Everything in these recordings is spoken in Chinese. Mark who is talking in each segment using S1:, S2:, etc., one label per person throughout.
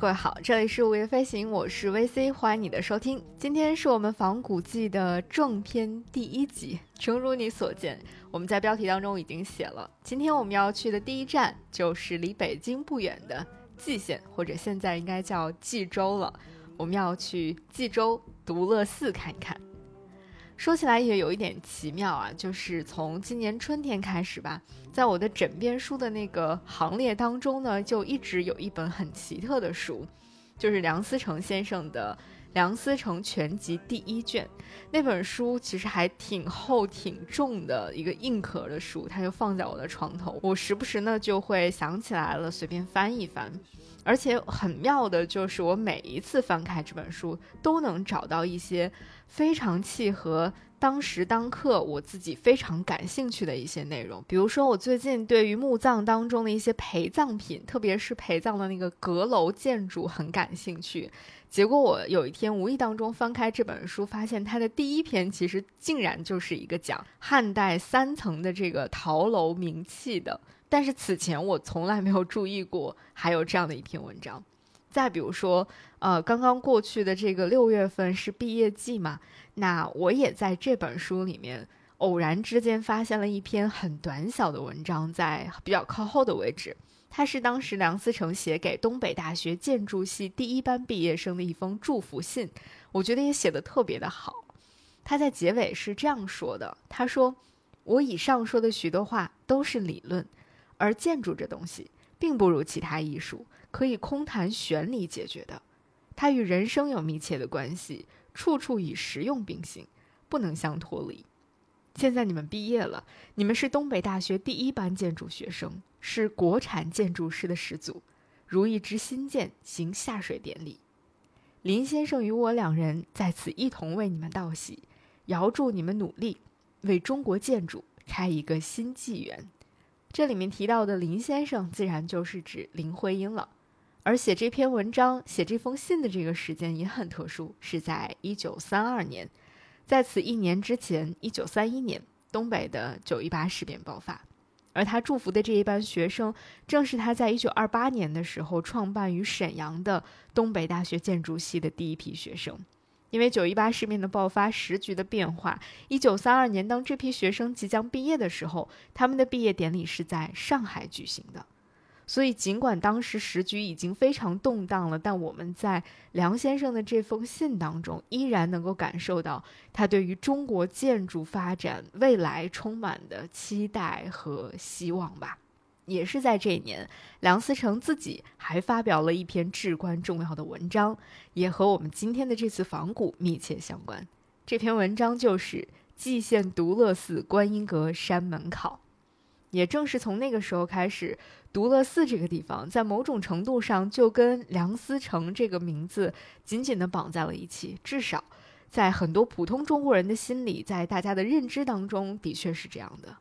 S1: 各位好，这里是午夜飞行，我是 VC，欢迎你的收听。今天是我们仿古记的正片第一集。诚如你所见，我们在标题当中已经写了，今天我们要去的第一站就是离北京不远的蓟县，或者现在应该叫蓟州了。我们要去蓟州独乐寺看一看。说起来也有一点奇妙啊，就是从今年春天开始吧，在我的枕边书的那个行列当中呢，就一直有一本很奇特的书，就是梁思成先生的《梁思成全集》第一卷。那本书其实还挺厚挺重的一个硬壳的书，它就放在我的床头，我时不时呢就会想起来了，随便翻一翻。而且很妙的就是，我每一次翻开这本书，都能找到一些非常契合当时当刻我自己非常感兴趣的一些内容。比如说，我最近对于墓葬当中的一些陪葬品，特别是陪葬的那个阁楼建筑很感兴趣。结果我有一天无意当中翻开这本书，发现它的第一篇其实竟然就是一个讲汉代三层的这个陶楼名器的。但是此前我从来没有注意过还有这样的一篇文章。再比如说，呃，刚刚过去的这个六月份是毕业季嘛，那我也在这本书里面偶然之间发现了一篇很短小的文章，在比较靠后的位置，它是当时梁思成写给东北大学建筑系第一班毕业生的一封祝福信，我觉得也写得特别的好。他在结尾是这样说的：“他说，我以上说的许多话都是理论。”而建筑这东西，并不如其他艺术可以空谈玄理解决的，它与人生有密切的关系，处处与实用并行，不能相脱离。现在你们毕业了，你们是东北大学第一班建筑学生，是国产建筑师的始祖，如一支新舰行下水典礼。林先生与我两人在此一同为你们道喜，遥祝你们努力，为中国建筑开一个新纪元。这里面提到的林先生，自然就是指林徽因了。而写这篇文章、写这封信的这个时间也很特殊，是在一九三二年。在此一年之前，一九三一年，东北的九一八事变爆发，而他祝福的这一班学生，正是他在一九二八年的时候创办于沈阳的东北大学建筑系的第一批学生。因为九一八事变的爆发，时局的变化。一九三二年，当这批学生即将毕业的时候，他们的毕业典礼是在上海举行的。所以，尽管当时时局已经非常动荡了，但我们在梁先生的这封信当中，依然能够感受到他对于中国建筑发展未来充满的期待和希望吧。也是在这一年，梁思成自己还发表了一篇至关重要的文章，也和我们今天的这次仿古密切相关。这篇文章就是《蓟县独乐寺观音阁山门考》。也正是从那个时候开始，独乐寺这个地方在某种程度上就跟梁思成这个名字紧紧地绑在了一起。至少，在很多普通中国人的心里，在大家的认知当中，的确是这样的。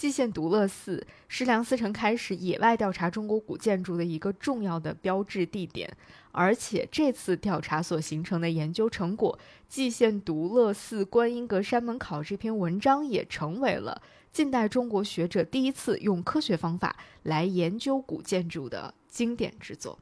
S1: 蓟县独乐寺是梁思成开始野外调查中国古建筑的一个重要的标志地点，而且这次调查所形成的研究成果《蓟县独乐寺观音阁山门考》这篇文章也成为了近代中国学者第一次用科学方法来研究古建筑的经典之作。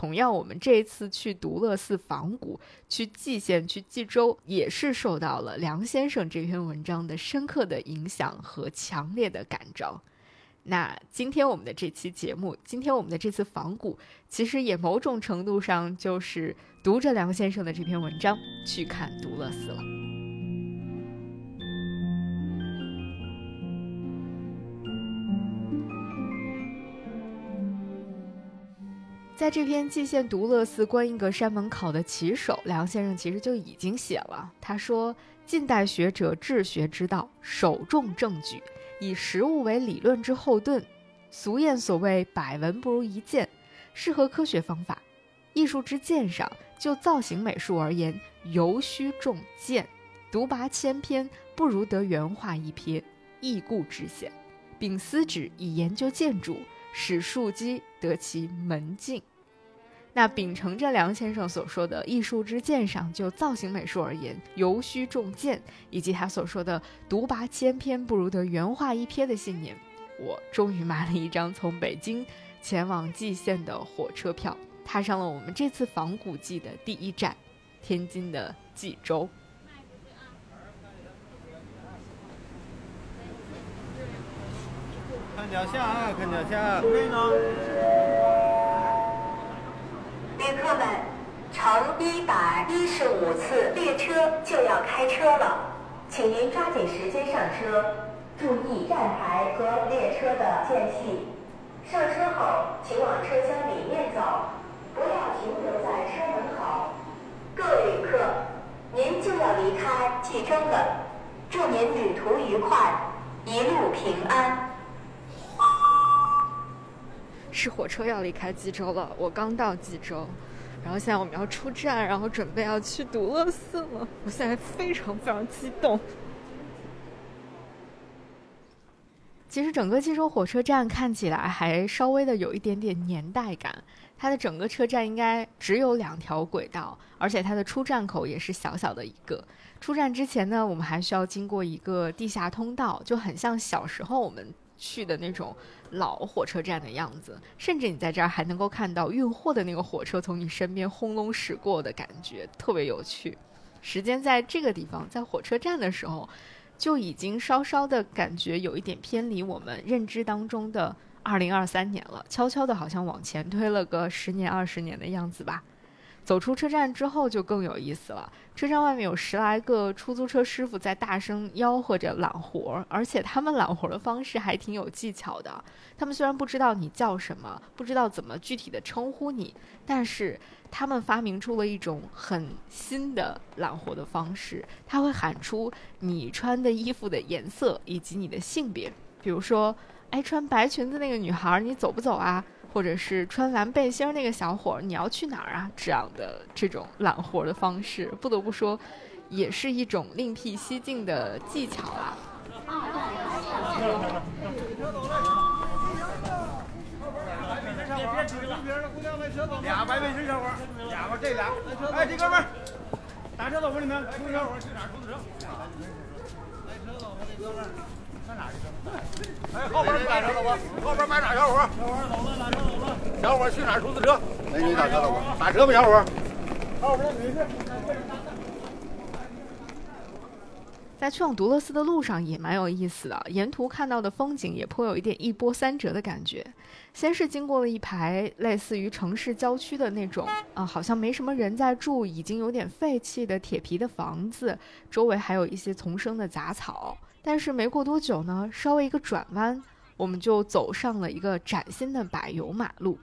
S1: 同样，我们这一次去独乐寺访古，去蓟县、去蓟州，也是受到了梁先生这篇文章的深刻的影响和强烈的感召。那今天我们的这期节目，今天我们的这次访古，其实也某种程度上就是读着梁先生的这篇文章去看独乐寺了。在这篇蓟县独乐寺观音阁山门考的起手，梁先生其实就已经写了。他说：“近代学者治学之道，首重证据，以实物为理论之后盾。俗谚所谓‘百闻不如一见’，适合科学方法。艺术之鉴赏，就造型美术而言，尤需重鉴。独拔千篇，不如得原画一瞥，亦故之险。秉思旨以研究建筑，使树基得其门径。”那秉承着梁先生所说的“艺术之鉴赏，就造型美术而言，尤需重鉴”，以及他所说的“独拔千篇，不如得原画一瞥”的信念，我终于买了一张从北京前往蓟县的火车票。踏上了我们这次仿古季的第一站——天津的蓟州。
S2: 看脚下啊，看脚下。
S3: 旅客们，乘一百一十五次列车就要开车了，请您抓紧时间上车，注意站台和列车的间隙。上车后，请往车厢里面走，不要停留在车门口。各位旅客，您就要离开冀州了，祝您旅途愉快，一路平安。
S1: 是火车要离开济州了，我刚到济州，然后现在我们要出站，然后准备要去独乐寺了，我现在非常非常激动。其实整个济州火车站看起来还稍微的有一点点年代感，它的整个车站应该只有两条轨道，而且它的出站口也是小小的一个。出站之前呢，我们还需要经过一个地下通道，就很像小时候我们去的那种老火车站的样子，甚至你在这儿还能够看到运货的那个火车从你身边轰隆驶过的感觉，特别有趣。时间在这个地方，在火车站的时候。就已经稍稍的感觉有一点偏离我们认知当中的二零二三年了，悄悄的好像往前推了个十年二十年的样子吧。走出车站之后就更有意思了。车站外面有十来个出租车师傅在大声吆喝着揽活儿，而且他们揽活儿的方式还挺有技巧的。他们虽然不知道你叫什么，不知道怎么具体的称呼你，但是他们发明出了一种很新的揽活的方式。他会喊出你穿的衣服的颜色以及你的性别，比如说，哎，穿白裙子那个女孩，你走不走啊？或者是穿蓝背心那个小伙，你要去哪儿啊？这样的这种揽活的方式，不得不说，也是一种另辟蹊径的技巧啊。
S2: 俩白背心小伙，俩吧这俩，哎，这哥们儿，打车走吧你们，出租小伙去哪儿？出租车。来车走吧，这哥们儿。哎，后边打车走吧，后边买哪小伙？小伙走了，打车走了。小伙去哪儿？出租车。美女打车走吧，打车吧，小伙。后边女士。
S1: 在去往独乐寺的路上也蛮有意思的，沿途看到的风景也颇有一点一波三折的感觉。先是经过了一排类似于城市郊区的那种啊，好像没什么人在住，已经有点废弃的铁皮的房子，周围还有一些丛生的杂草。但是没过多久呢，稍微一个转弯，我们就走上了一个崭新的柏油马路。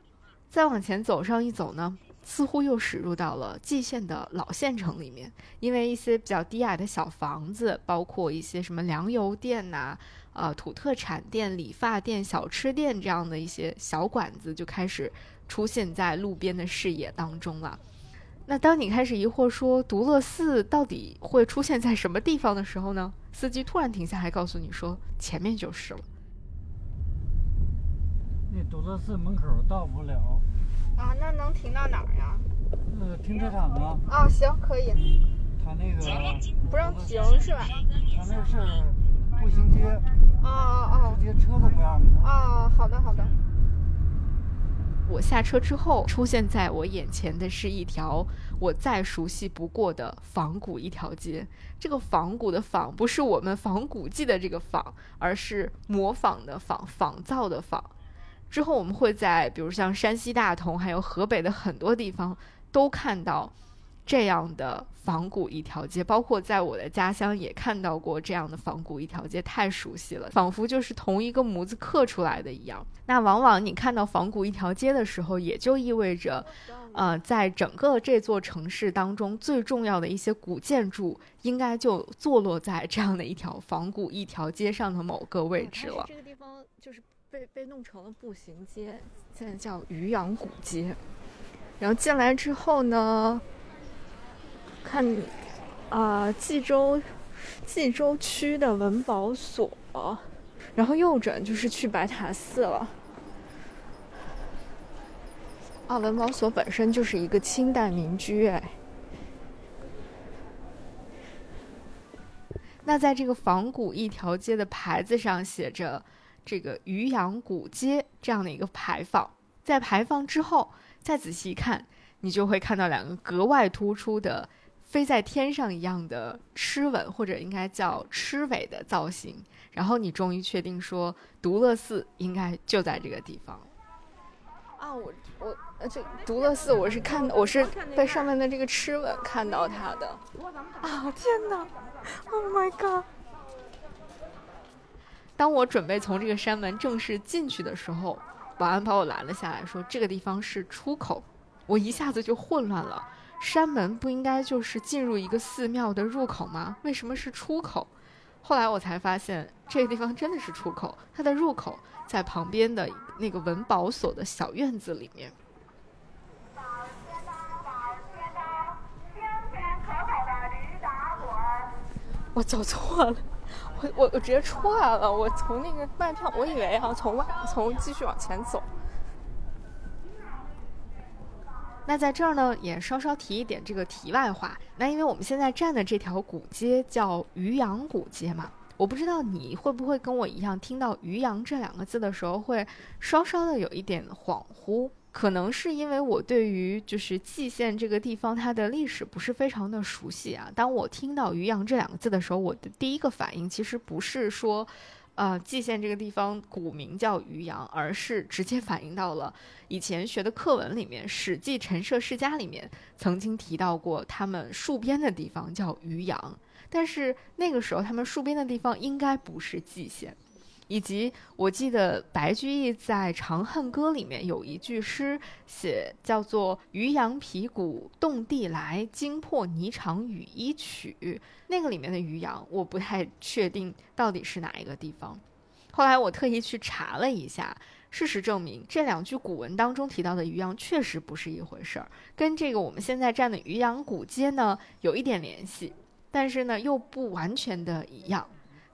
S1: 再往前走上一走呢，似乎又驶入到了蓟县的老县城里面。因为一些比较低矮的小房子，包括一些什么粮油店呐、呃土特产店、理发店、小吃店这样的一些小馆子，就开始出现在路边的视野当中了。那当你开始疑惑说独乐寺到底会出现在什么地方的时候呢？司机突然停下，还告诉你说前面就是了。
S4: 那独乐寺门口到不了。
S1: 啊，那能停到哪儿呀？
S4: 呃，停车场啊。
S1: 啊，行，可以。
S4: 他那个
S1: 不让停是吧？
S4: 他那是步行街。
S1: 哦哦哦。
S4: 直接车都不让停。
S1: 哦，好的好的。我下车之后，出现在我眼前的是一条我再熟悉不过的仿古一条街。这个仿古的仿不是我们仿古记的这个仿，而是模仿的仿，仿造的仿。之后我们会在比如像山西大同，还有河北的很多地方都看到。这样的仿古一条街，包括在我的家乡也看到过这样的仿古一条街，太熟悉了，仿佛就是同一个模子刻出来的一样。那往往你看到仿古一条街的时候，也就意味着，呃，在整个这座城市当中最重要的一些古建筑，应该就坐落在这样的一条仿古一条街上的某个位置了。这个地方就是被被弄成了步行街，现在叫渔阳古街。然后进来之后呢？看，啊，冀州，冀州区的文保所，然后右转就是去白塔寺了。啊，文保所本身就是一个清代民居，哎。那在这个仿古一条街的牌子上写着“这个渔阳古街”这样的一个牌坊，在牌坊之后。再仔细看，你就会看到两个格外突出的飞在天上一样的螭吻，或者应该叫螭尾的造型。然后你终于确定说，独乐寺应该就在这个地方。啊，我我呃，这独乐寺我是看我是被上面的这个螭吻看到它的。啊，天哪！Oh my god！当我准备从这个山门正式进去的时候，保安把我拦了下来，说这个地方是出口。我一下子就混乱了，山门不应该就是进入一个寺庙的入口吗？为什么是出口？后来我才发现，这个地方真的是出口，它的入口在旁边的那个文保所的小院子里面。我走错了，我我我直接出来了，我从那个卖票，我以为啊从外从继续往前走。那在这儿呢，也稍稍提一点这个题外话。那因为我们现在站的这条古街叫渔阳古街嘛，我不知道你会不会跟我一样，听到“渔阳”这两个字的时候会稍稍的有一点恍惚。可能是因为我对于就是蓟县这个地方它的历史不是非常的熟悉啊。当我听到“渔阳”这两个字的时候，我的第一个反应其实不是说，呃，蓟县这个地方古名叫渔阳，而是直接反映到了以前学的课文里面，《史记·陈涉世家》里面曾经提到过他们戍边的地方叫渔阳，但是那个时候他们戍边的地方应该不是蓟县。以及我记得白居易在《长恨歌》里面有一句诗写叫做“渔阳鼙鼓动地来，惊破霓裳羽衣曲”。那个里面的渔阳，我不太确定到底是哪一个地方。后来我特意去查了一下，事实证明这两句古文当中提到的渔阳确实不是一回事儿，跟这个我们现在站的渔阳古街呢有一点联系，但是呢又不完全的一样。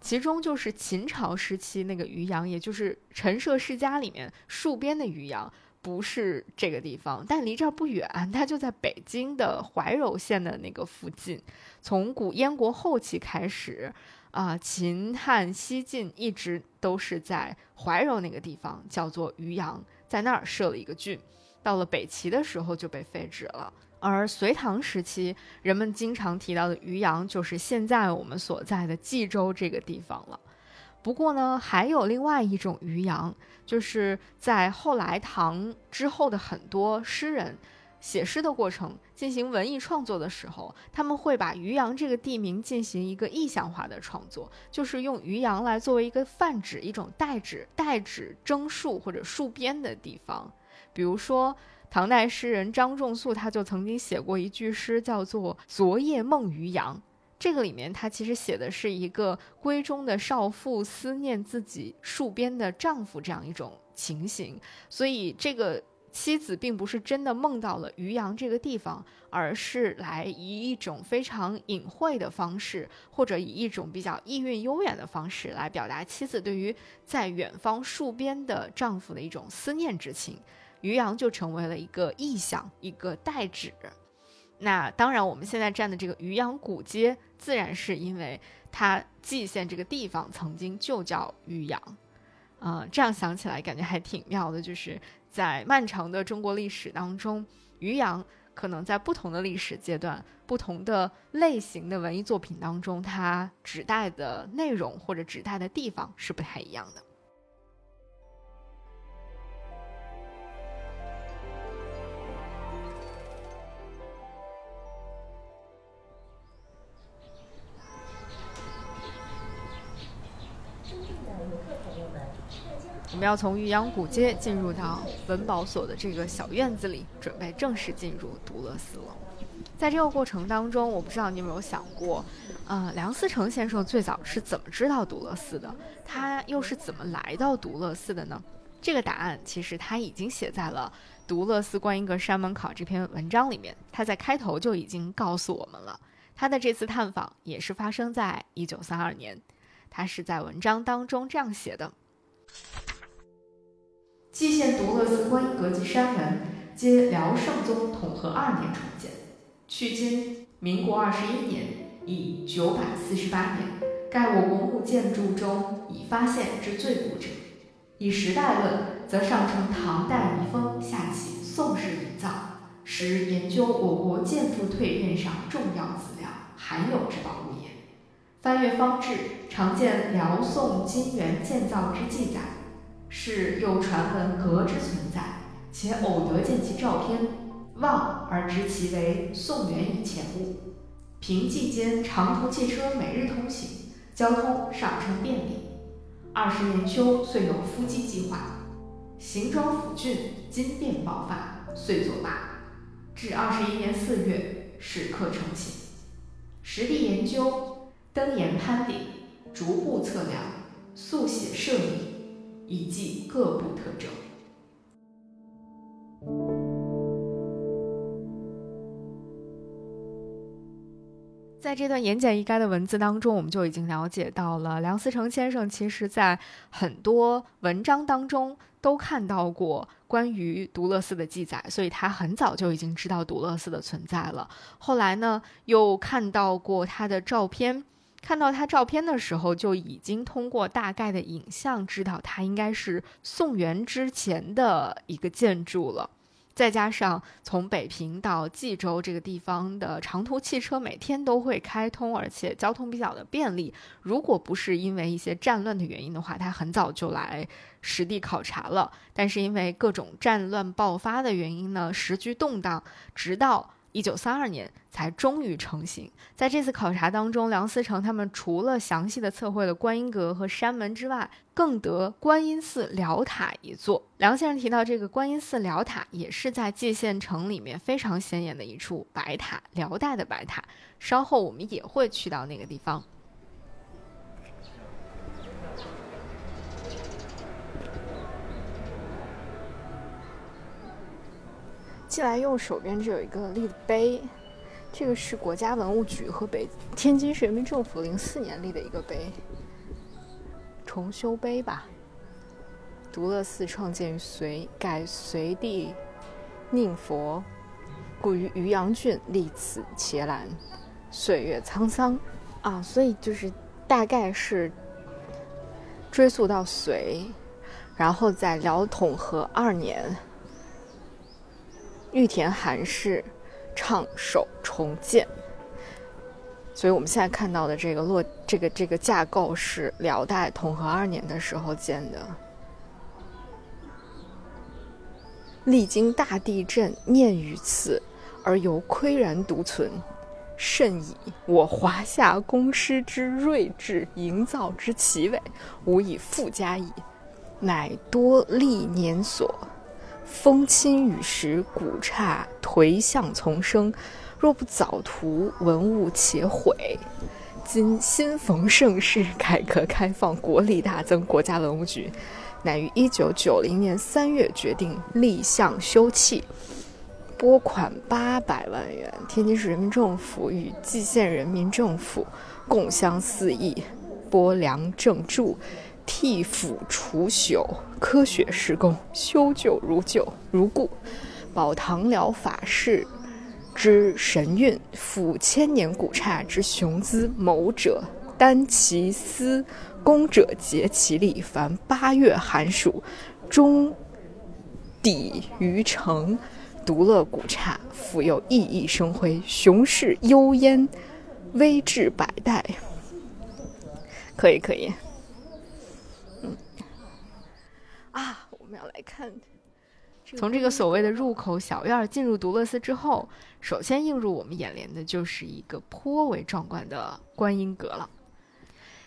S1: 其中就是秦朝时期那个渔阳，也就是《陈涉世家》里面戍边的渔阳，不是这个地方，但离这儿不远，它就在北京的怀柔县的那个附近。从古燕国后期开始，啊，秦汉西晋一直都是在怀柔那个地方，叫做渔阳，在那儿设了一个郡。到了北齐的时候就被废止了。而隋唐时期，人们经常提到的渔阳，就是现在我们所在的冀州这个地方了。不过呢，还有另外一种渔阳，就是在后来唐之后的很多诗人写诗的过程，进行文艺创作的时候，他们会把渔阳这个地名进行一个意象化的创作，就是用渔阳来作为一个泛指、一种代指、代指征戍或者戍边的地方，比如说。唐代诗人张仲素他就曾经写过一句诗，叫做“昨夜梦渔阳”。这个里面他其实写的是一个闺中的少妇思念自己戍边的丈夫这样一种情形。所以这个妻子并不是真的梦到了渔阳这个地方，而是来以一种非常隐晦的方式，或者以一种比较意蕴悠远的方式来表达妻子对于在远方戍边的丈夫的一种思念之情。渔阳就成为了一个意象，一个代指。那当然，我们现在站的这个渔阳古街，自然是因为它蓟县这个地方曾经就叫渔阳。啊，这样想起来感觉还挺妙的。就是在漫长的中国历史当中，渔阳可能在不同的历史阶段、不同的类型的文艺作品当中，它指代的内容或者指代的地方是不太一样的。我们要从渔阳古街进入到文保所的这个小院子里，准备正式进入独乐寺了。在这个过程当中，我不知道你有没有想过，呃，梁思成先生最早是怎么知道独乐寺的？他又是怎么来到独乐寺的呢？这个答案其实他已经写在了《独乐寺观音阁山门考》这篇文章里面。他在开头就已经告诉我们了，他的这次探访也是发生在一九三二年。他是在文章当中这样写的。蓟县独乐寺观音阁及山门，皆辽圣宗统和二年重建，距今民国二十一年，已九百四十八年。盖我国木建筑中已发现之最古者。以时代论，则上承唐代遗风，下起宋式营造，时研究我国建筑蜕变上重要资料，罕有之宝物也。翻阅方志，常见辽宋金元建造之记载，是有传闻阁之存在，且偶得见其照片，望而知其为宋元以前物。平济间长途汽车每日通行，交通尚称便利。二十年秋，遂有夫妻计划。行装府郡，金变爆发，遂作罢。至二十一年四月，始刻成型。实地研究，登岩攀顶，逐步测量，速写设立，以及各部特征。在这段言简意赅的文字当中，我们就已经了解到了梁思成先生其实在很多文章当中都看到过关于独乐寺的记载，所以他很早就已经知道独乐寺的存在了。后来呢，又看到过他的照片，看到他照片的时候，就已经通过大概的影像知道他应该是宋元之前的一个建筑了。再加上从北平到冀州这个地方的长途汽车每天都会开通，而且交通比较的便利。如果不是因为一些战乱的原因的话，他很早就来实地考察了。但是因为各种战乱爆发的原因呢，时局动荡，直到。一九三二年才终于成型。在这次考察当中，梁思成他们除了详细的测绘了观音阁和山门之外，更得观音寺辽塔一座。梁先生提到，这个观音寺辽塔也是在蓟县城里面非常显眼的一处白塔，辽代的白塔。稍后我们也会去到那个地方。进来右手边这有一个立碑，这个是国家文物局和北天津市人民政府零四年立的一个碑，重修碑吧。独乐寺创建于隋，改隋帝宁佛，故于渔阳郡立此伽蓝。岁月沧桑啊，所以就是大概是追溯到隋，然后在辽统和二年。玉田韩氏唱首重建，所以我们现在看到的这个落这个这个架构是辽代统和二年的时候建的。历经大地震，念于此，而犹岿然独存，甚矣！我华夏公师之睿智，营造之奇伟，无以复加矣。乃多历年所。风侵雨蚀，古刹颓象丛生。若不早图文物，且毁。今新逢盛世，改革开放，国力大增，国家文物局乃于一九九零年三月决定立项修葺，拨款八百万元。天津市人民政府与蓟县人民政府共襄四亿，拨梁正柱。替府除朽，科学施工，修旧如旧如故，保唐辽法式之神韵，抚千年古刹之雄姿。谋者担其思，工者竭其力。凡八月寒暑，终抵于成。独乐古刹，复有熠熠生辉，雄势幽烟，威志百代。可以，可以。啊，我们要来看，从这个所谓的入口小院进入独乐寺之后，首先映入我们眼帘的就是一个颇为壮观的观音阁了。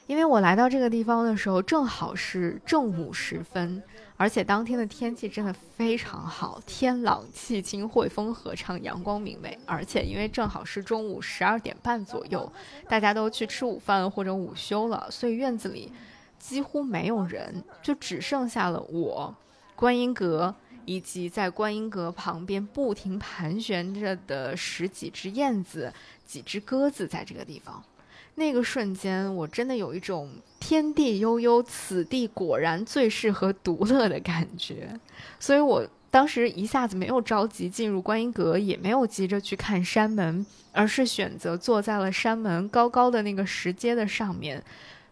S1: 因为我来到这个地方的时候，正好是正午时分，而且当天的天气真的非常好，天朗气清，惠风和畅，阳光明媚。而且因为正好是中午十二点半左右，大家都去吃午饭或者午休了，所以院子里。几乎没有人，就只剩下了我、观音阁以及在观音阁旁边不停盘旋着的十几只燕子、几只鸽子在这个地方。那个瞬间，我真的有一种天地悠悠，此地果然最适合独乐的感觉。所以我当时一下子没有着急进入观音阁，也没有急着去看山门，而是选择坐在了山门高高的那个石阶的上面。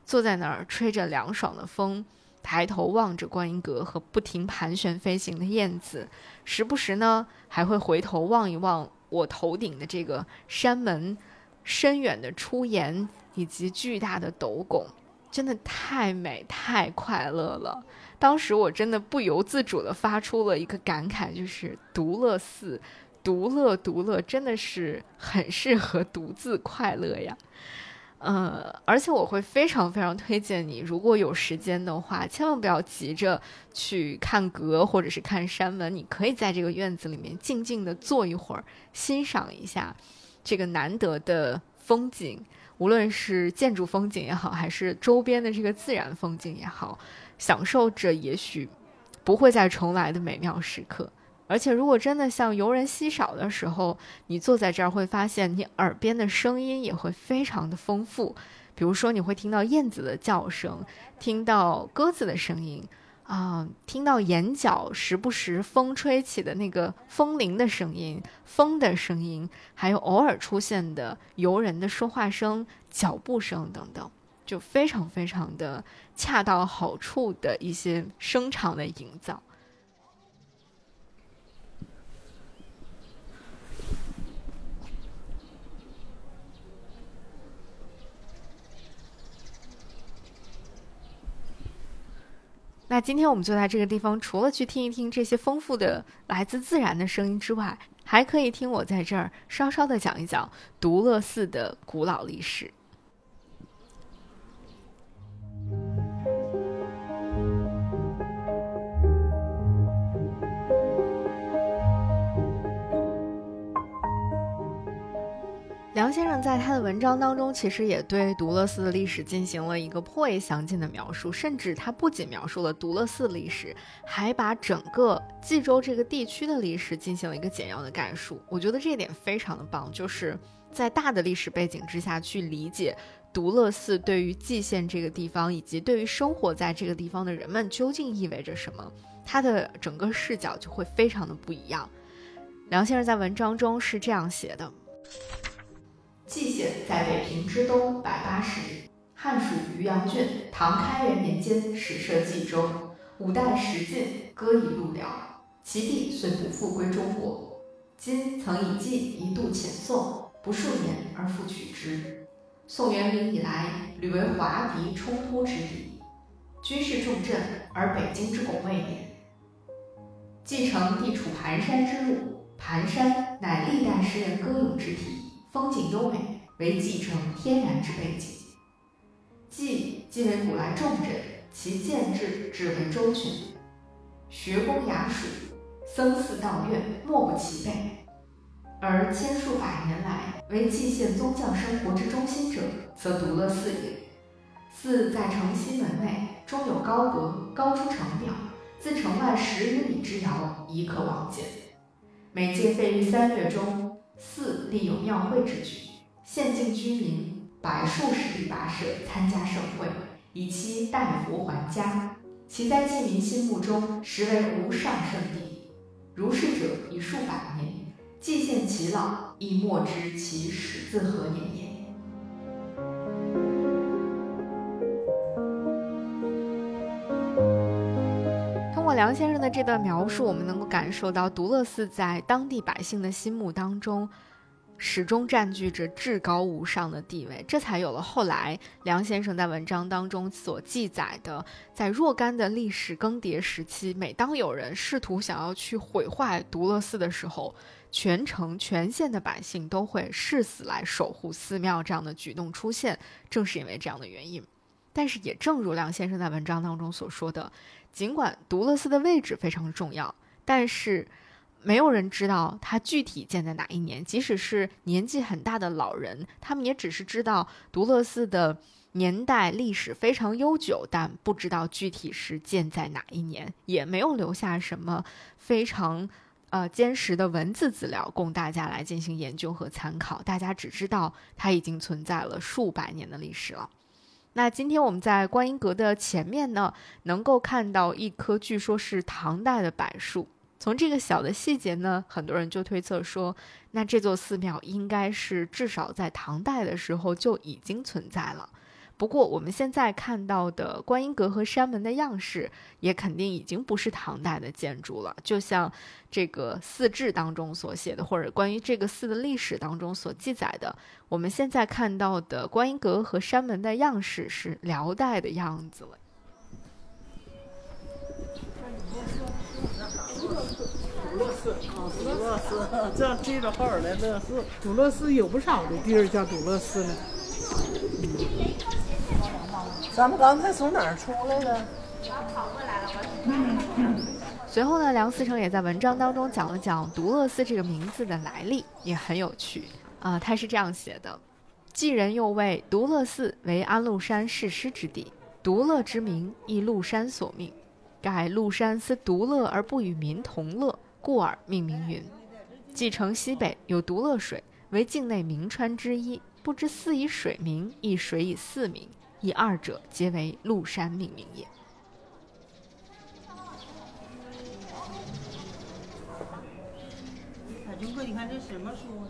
S1: 坐在那儿吹着凉爽的风，抬头望着观音阁和不停盘旋飞行的燕子，时不时呢还会回头望一望我头顶的这个山门，深远的出檐以及巨大的斗拱，真的太美太快乐了。当时我真的不由自主地发出了一个感慨，就是独乐寺，独乐独乐，真的是很适合独自快乐呀。呃，而且我会非常非常推荐你，如果有时间的话，千万不要急着去看阁或者是看山门，你可以在这个院子里面静静地坐一会儿，欣赏一下这个难得的风景，无论是建筑风景也好，还是周边的这个自然风景也好。享受着也许不会再重来的美妙时刻，而且如果真的像游人稀少的时候，你坐在这儿会发现，你耳边的声音也会非常的丰富。比如说，你会听到燕子的叫声，听到鸽子的声音，啊，听到眼角时不时风吹起的那个风铃的声音、风的声音，还有偶尔出现的游人的说话声、脚步声等等。就非常非常的恰到好处的一些声场的营造。那今天我们就在这个地方，除了去听一听这些丰富的来自自然的声音之外，还可以听我在这儿稍稍的讲一讲独乐寺的古老历史。先生在他的文章当中，其实也对独乐寺的历史进行了一个颇为详尽的描述，甚至他不仅描述了独乐寺历史，还把整个冀州这个地区的历史进行了一个简要的概述。我觉得这一点非常的棒，就是在大的历史背景之下去理解独乐寺对于蓟县这个地方以及对于生活在这个地方的人们究竟意味着什么，他的整个视角就会非常的不一样。梁先生在文章中是这样写的。蓟县在北平之东百八十里，汉属渔阳郡。唐开元年间始设蓟州，五代时晋割以入辽，其地虽不复归中国。今曾以晋一度遣宋，不数年而复取之。宋元明以来，屡为华敌冲突之地，军事重镇，而北京之拱卫也。继承地处盘山之路，盘山乃历代诗人歌咏之体。风景优美，为继承天然之背景。冀既为古来重镇，其建制至为周全，学宫雅属，僧寺道院莫不齐备。而千数百年来，为蓟县宗教生活之中心者，则独乐寺也。寺在城西门内，中有高阁，高出城表，自城外十余里之遥，已可望见。每届废御三月中。四立有庙会之举，县境居民百数十里跋涉参加盛会，以期代福还家。其在济民心目中，实为无上圣地。如是者已数百年，既见其老，亦莫知其始自何年梁先生的这段描述，我们能够感受到独乐寺在当地百姓的心目当中，始终占据着至高无上的地位。这才有了后来梁先生在文章当中所记载的，在若干的历史更迭时期，每当有人试图想要去毁坏独乐寺的时候，全城全县的百姓都会誓死来守护寺庙。这样的举动出现，正是因为这样的原因。但是，也正如梁先生在文章当中所说的。尽管独乐寺的位置非常重要，但是没有人知道它具体建在哪一年。即使是年纪很大的老人，他们也只是知道独乐寺的年代历史非常悠久，但不知道具体是建在哪一年，也没有留下什么非常呃坚实的文字资料供大家来进行研究和参考。大家只知道它已经存在了数百年的历史了。那今天我们在观音阁的前面呢，能够看到一棵据说是唐代的柏树。从这个小的细节呢，很多人就推测说，那这座寺庙应该是至少在唐代的时候就已经存在了。不过我们现在看到的观音阁和山门的样式，也肯定已经不是唐代的建筑了。就像这个寺志当中所写的，或者关于这个寺的历史当中所记载的，我们现在看到的观音阁和山门的样式是辽代的样子了。
S5: 乐寺啊，独乐寺，这记着后边的乐寺。独乐寺有不少的地儿叫独乐寺呢。咱们刚才从哪儿出来的？
S1: 随后呢，梁思成也在文章当中讲了讲独乐寺这个名字的来历，也很有趣啊。他是这样写的：继人又谓独乐寺为安禄山誓师之地，独乐之名亦禄山所命，盖禄山思独乐而不与民同乐。故而命名云。继承西北有独乐水，为境内名川之一。不知寺以水名，亦水以寺名，以二者皆为麓山命名也。
S5: 你看这什么书？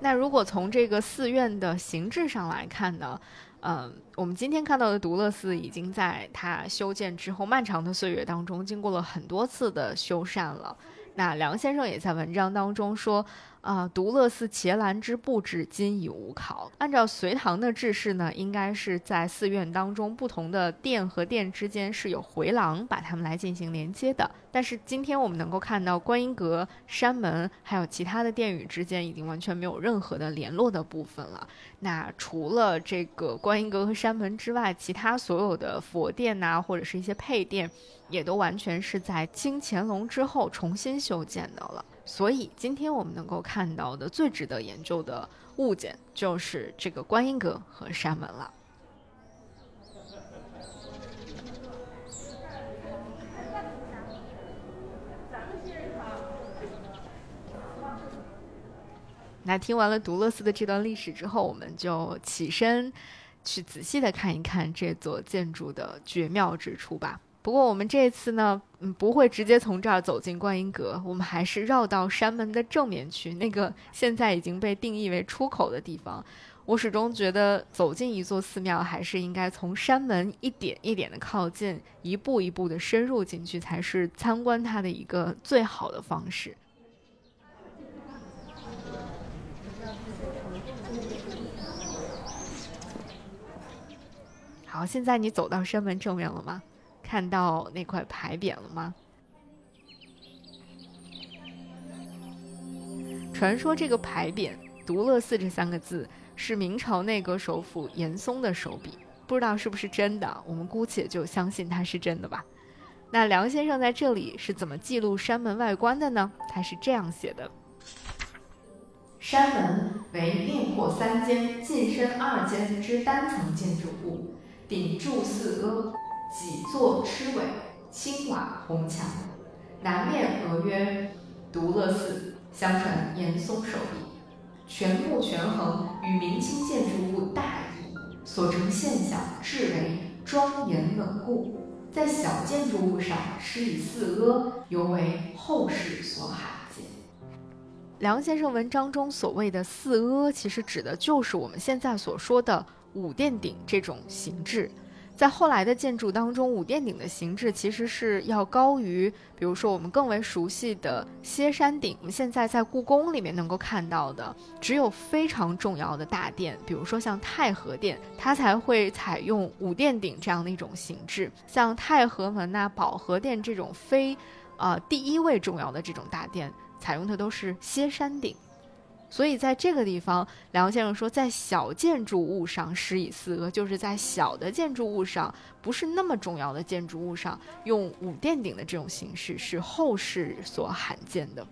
S1: 那如果从这个寺院的形制上来看呢？嗯，我们今天看到的独乐寺已经在它修建之后漫长的岁月当中，经过了很多次的修缮了。那梁先生也在文章当中说。啊，独乐寺伽蓝之布置今已无考。按照隋唐的制式呢，应该是在寺院当中不同的殿和殿之间是有回廊，把它们来进行连接的。但是今天我们能够看到观音阁、山门还有其他的殿宇之间已经完全没有任何的联络的部分了。那除了这个观音阁和山门之外，其他所有的佛殿呐，或者是一些配殿，也都完全是在清乾隆之后重新修建的了。所以，今天我们能够看到的最值得研究的物件，就是这个观音阁和山门了。那听完了独乐寺的这段历史之后，我们就起身去仔细的看一看这座建筑的绝妙之处吧。不过我们这次呢，嗯，不会直接从这儿走进观音阁，我们还是绕到山门的正面去，那个现在已经被定义为出口的地方。我始终觉得，走进一座寺庙，还是应该从山门一点一点的靠近，一步一步的深入进去，才是参观它的一个最好的方式。好，现在你走到山门正面了吗？看到那块牌匾了吗？传说这个牌匾“独乐寺”这三个字是明朝内阁首辅严嵩的手笔，不知道是不是真的，我们姑且就相信它是真的吧。那梁先生在这里是怎么记录山门外观的呢？他是这样写的：山门为另阔三间、进深二间之单层建筑物，顶柱四阿。几座螭尾，青瓦红墙，南面额曰“独乐寺”，相传严嵩手笔，全部权衡与明清建筑物大异，所成现象至为庄严稳固，在小建筑物上施以四阿，尤为后世所罕见。梁先生文章中所谓的四阿，其实指的就是我们现在所说的五殿顶这种形制。在后来的建筑当中，五殿顶的形制其实是要高于，比如说我们更为熟悉的歇山顶。我们现在在故宫里面能够看到的，只有非常重要的大殿，比如说像太和殿，它才会采用五殿顶这样的一种形制。像太和门呐、保和殿这种非，呃第一位重要的这种大殿，采用的都是歇山顶。所以在这个地方，梁先生说，在小建筑物上施以四额，就是在小的建筑物上，不是那么重要的建筑物上，用五殿顶的这种形式是后世所罕见的。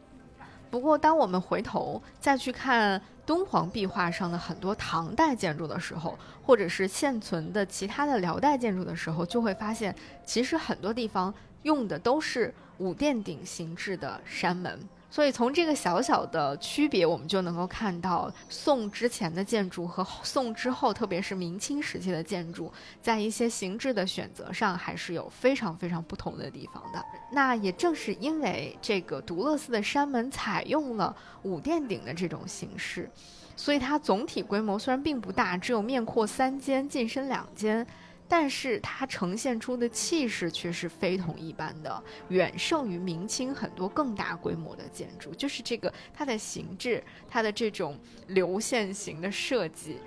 S1: 不过，当我们回头再去看敦煌壁画上的很多唐代建筑的时候，或者是现存的其他的辽代建筑的时候，就会发现，其实很多地方用的都是五殿顶形制的山门。所以从这个小小的区别，我们就能够看到宋之前的建筑和宋之后，特别是明清时期的建筑，在一些形制的选择上还是有非常非常不同的地方的。那也正是因为这个独乐寺的山门采用了五殿顶的这种形式，所以它总体规模虽然并不大，只有面阔三间，进深两间。但是它呈现出的气势却是非同一般的，远胜于明清很多更大规模的建筑。就是这个它的形制，它的这种流线型的设计，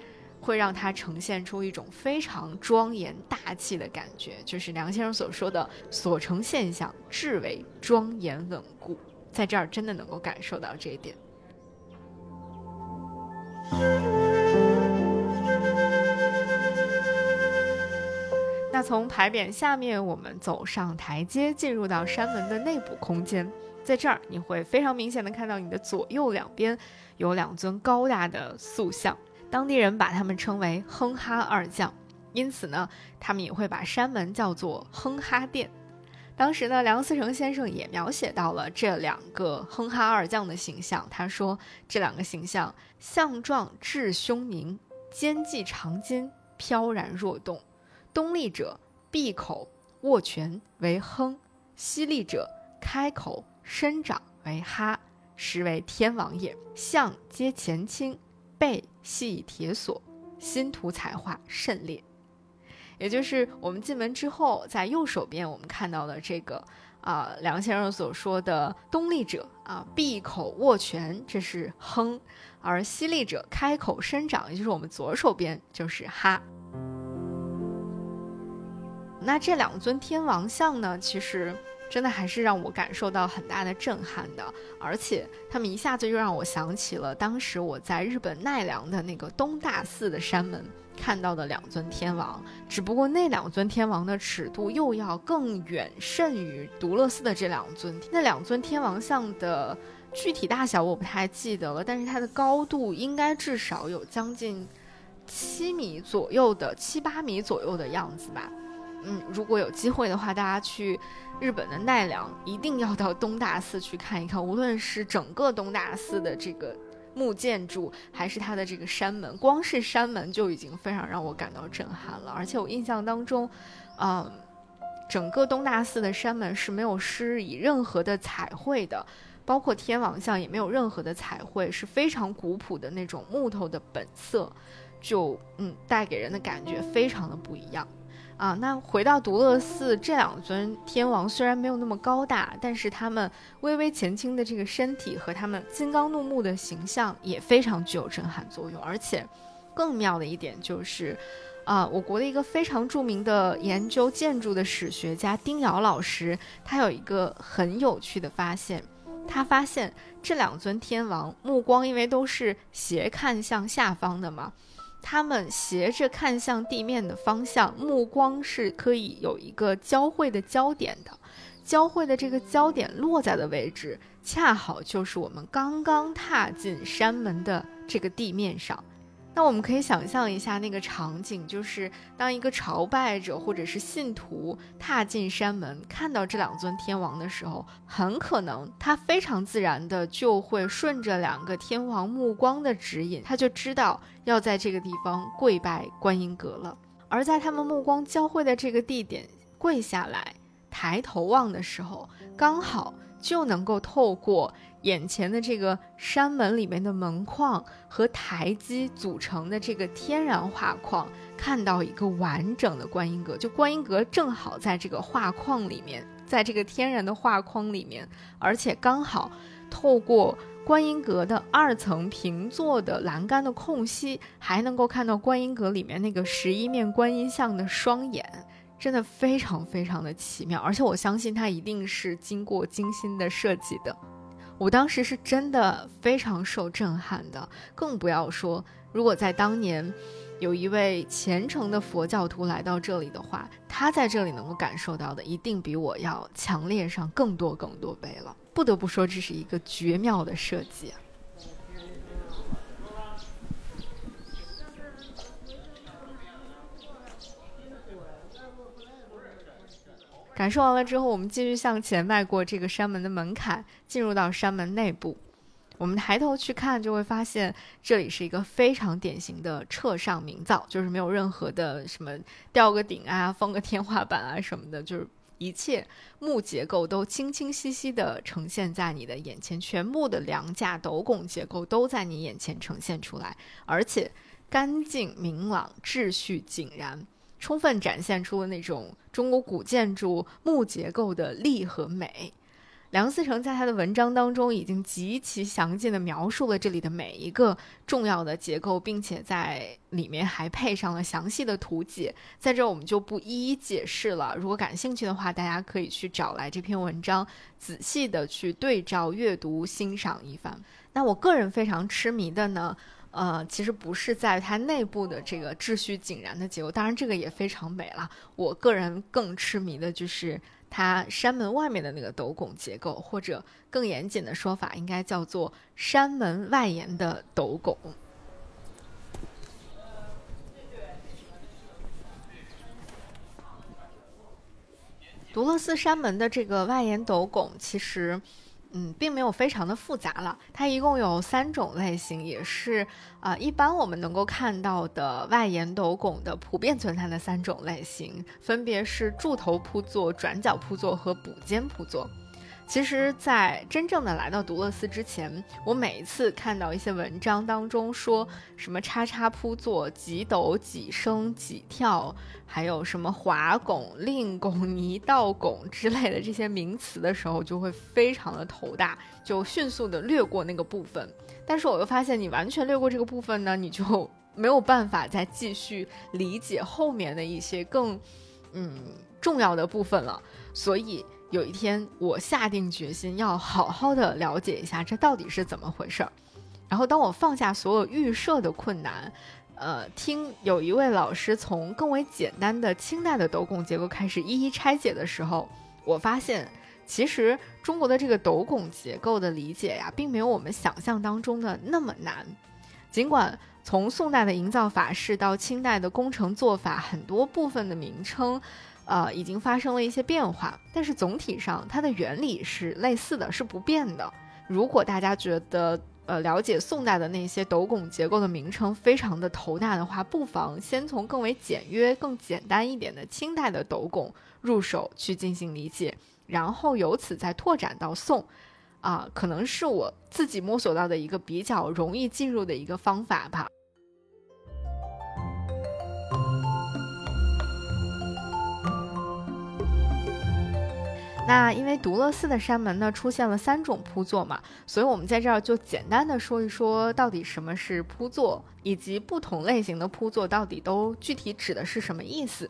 S1: 会让它呈现出一种非常庄严大气的感觉。就是梁先生所说的“所成现象至为庄严稳固”，在这儿真的能够感受到这一点。那从牌匾下面，我们走上台阶，进入到山门的内部空间。在这儿，你会非常明显的看到，你的左右两边有两尊高大的塑像，当地人把他们称为哼哈二将，因此呢，他们也会把山门叫做哼哈殿。当时呢，梁思成先生也描写到了这两个哼哈二将的形象，他说这两个形象相状志凶凝，肩系长巾，飘然若动。东立者闭口握拳为哼，西立者开口伸掌为哈，实为天王也。相皆前倾，背系铁锁，心图彩画甚烈。也就是我们进门之后，在右手边我们看到的这个啊，梁先生所说的东立者啊闭口握拳，这是哼；而西立者开口伸掌，也就是我们左手边就是哈。那这两尊天王像呢？其实真的还是让我感受到很大的震撼的，而且他们一下子又让我想起了当时我在日本奈良的那个东大寺的山门看到的两尊天王，只不过那两尊天王的尺度又要更远甚于独乐寺的这两尊。那两尊天王像的具体大小我不太记得了，但是它的高度应该至少有将近七米左右的七八米左右的样子吧。嗯，如果有机会的话，大家去日本的奈良，一定要到东大寺去看一看。无论是整个东大寺的这个木建筑，还是它的这个山门，光是山门就已经非常让我感到震撼了。而且我印象当中，嗯，整个东大寺的山门是没有施以任何的彩绘的，包括天王像也没有任何的彩绘，是非常古朴的那种木头的本色，就嗯，带给人的感觉非常的不一样。啊，那回到独乐寺，这两尊天王虽然没有那么高大，但是他们微微前倾的这个身体和他们金刚怒目的形象也非常具有震撼作用。而且，更妙的一点就是，啊，我国的一个非常著名的研究建筑的史学家丁尧老师，他有一个很有趣的发现，他发现这两尊天王目光因为都是斜看向下方的嘛。他们斜着看向地面的方向，目光是可以有一个交汇的焦点的，交汇的这个焦点落在的位置，恰好就是我们刚刚踏进山门的这个地面上。那我们可以想象一下那个场景，就是当一个朝拜者或者是信徒踏进山门，看到这两尊天王的时候，很可能他非常自然的就会顺着两个天王目光的指引，他就知道要在这个地方跪拜观音阁了。而在他们目光交汇的这个地点跪下来，抬头望的时候，刚好就能够透过。眼前的这个山门里面的门框和台基组成的这个天然画框，看到一个完整的观音阁，就观音阁正好在这个画框里面，在这个天然的画框里面，而且刚好透过观音阁的二层平坐的栏杆的空隙，还能够看到观音阁里面那个十一面观音像的双眼，真的非常非常的奇妙，而且我相信它一定是经过精心的设计的。我当时是真的非常受震撼的，更不要说如果在当年，有一位虔诚的佛教徒来到这里的话，他在这里能够感受到的，一定比我要强烈上更多更多倍了。不得不说，这是一个绝妙的设计。感受完了之后，我们继续向前迈过这个山门的门槛，进入到山门内部。我们抬头去看，就会发现这里是一个非常典型的彻上明造，就是没有任何的什么吊个顶啊、封个天花板啊什么的，就是一切木结构都清清晰晰地呈现在你的眼前，全部的梁架、斗拱结构都在你眼前呈现出来，而且干净明朗、秩序井然，充分展现出了那种中国古建筑木结构的力和美。梁思成在他的文章当中已经极其详尽地描述了这里的每一个重要的结构，并且在里面还配上了详细的图解。在这我们就不一一解释了。如果感兴趣的话，大家可以去找来这篇文章，仔细的去对照阅读、欣赏一番。那我个人非常痴迷的呢，呃，其实不是在它内部的这个秩序井然的结构，当然这个也非常美了。我个人更痴迷的就是。它山门外面的那个斗拱结构，或者更严谨的说法，应该叫做山门外沿的斗拱。独乐寺山门的这个外檐斗拱，其实。嗯，并没有非常的复杂了。它一共有三种类型，也是啊，一般我们能够看到的外延斗拱的普遍存在的三种类型，分别是柱头铺座、转角铺座和补间铺座。其实，在真正的来到独乐寺之前，我每一次看到一些文章当中说什么“叉叉铺座”“几斗几升几跳”，还有什么“华拱”“令拱”“泥道拱”之类的这些名词的时候，就会非常的头大，就迅速的略过那个部分。但是我又发现，你完全略过这个部分呢，你就 没有办法再继续理解后面的一些更嗯重要的部分了。所以。有一天，我下定决心要好好的了解一下这到底是怎么回事儿。然后，当我放下所有预设的困难，呃，听有一位老师从更为简单的清代的斗拱结构开始一一拆解的时候，我发现，其实中国的这个斗拱结构的理解呀，并没有我们想象当中的那么难。尽管从宋代的营造法式到清代的工程做法，很多部分的名称。呃，已经发生了一些变化，但是总体上它的原理是类似的，是不变的。如果大家觉得呃了解宋代的那些斗拱结构的名称非常的头大的话，不妨先从更为简约、更简单一点的清代的斗拱入手去进行理解，然后由此再拓展到宋，啊，可能是我自己摸索到的一个比较容易进入的一个方法吧。那因为独乐寺的山门呢出现了三种铺座嘛，所以我们在这儿就简单的说一说到底什么是铺座，以及不同类型的铺座到底都具体指的是什么意思。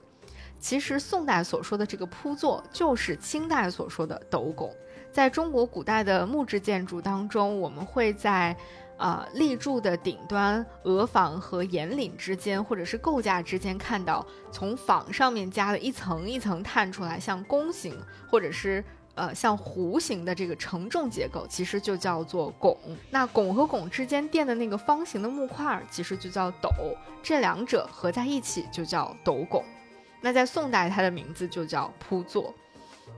S1: 其实宋代所说的这个铺座，就是清代所说的斗拱。在中国古代的木质建筑当中，我们会在。呃，立柱的顶端、额房和檐领之间，或者是构架之间，看到从坊上面加了一层一层探出来，像弓形或者是呃像弧形的这个承重结构，其实就叫做拱。那拱和拱之间垫的那个方形的木块，其实就叫斗。这两者合在一起就叫斗拱。那在宋代，它的名字就叫铺座。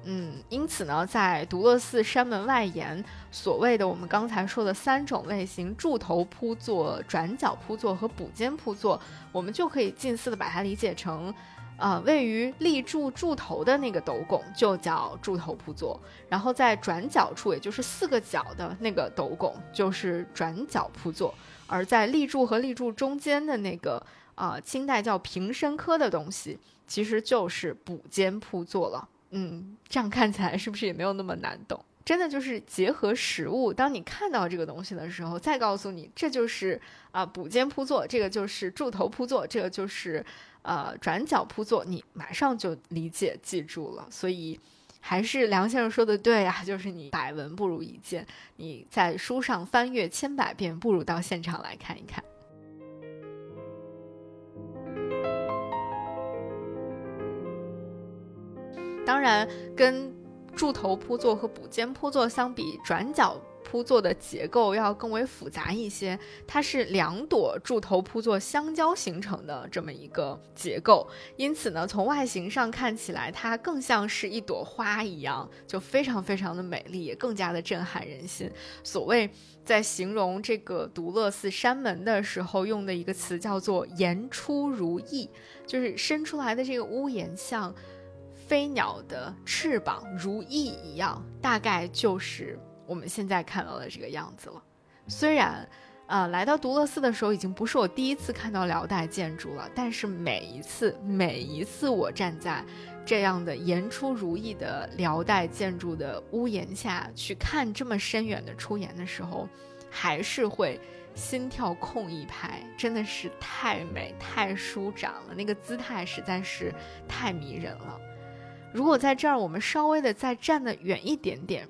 S1: 嗯，因此呢，在独乐寺山门外沿，所谓的我们刚才说的三种类型——柱头铺座、转角铺座和补间铺座，我们就可以近似的把它理解成，呃，位于立柱柱头的那个斗拱就叫柱头铺座，然后在转角处，也就是四个角的那个斗拱就是转角铺座，而在立柱和立柱中间的那个，呃，清代叫平身科的东西，其实就是补间铺座了。嗯，这样看起来是不是也没有那么难懂？真的就是结合实物，当你看到这个东西的时候，再告诉你这就是啊补间铺座，这个就是柱头铺座，这个就是呃转角铺座，你马上就理解记住了。所以还是梁先生说的对啊，就是你百闻不如一见，你在书上翻阅千百遍，不如到现场来看一看。当然，跟柱头铺座和补间铺座相比，转角铺座的结构要更为复杂一些，它是两朵柱头铺座相交形成的这么一个结构，因此呢，从外形上看起来，它更像是一朵花一样，就非常非常的美丽，也更加的震撼人心。所谓在形容这个独乐寺山门的时候用的一个词叫做“檐出如意”，就是伸出来的这个屋檐像。飞鸟的翅膀如翼一样，大概就是我们现在看到的这个样子了。虽然，呃，来到独乐寺的时候已经不是我第一次看到辽代建筑了，但是每一次，每一次我站在这样的檐出如意的辽代建筑的屋檐下去看这么深远的出檐的时候，还是会心跳空一拍，真的是太美、太舒展了，那个姿态实在是太迷人了。如果在这儿我们稍微的再站得远一点点，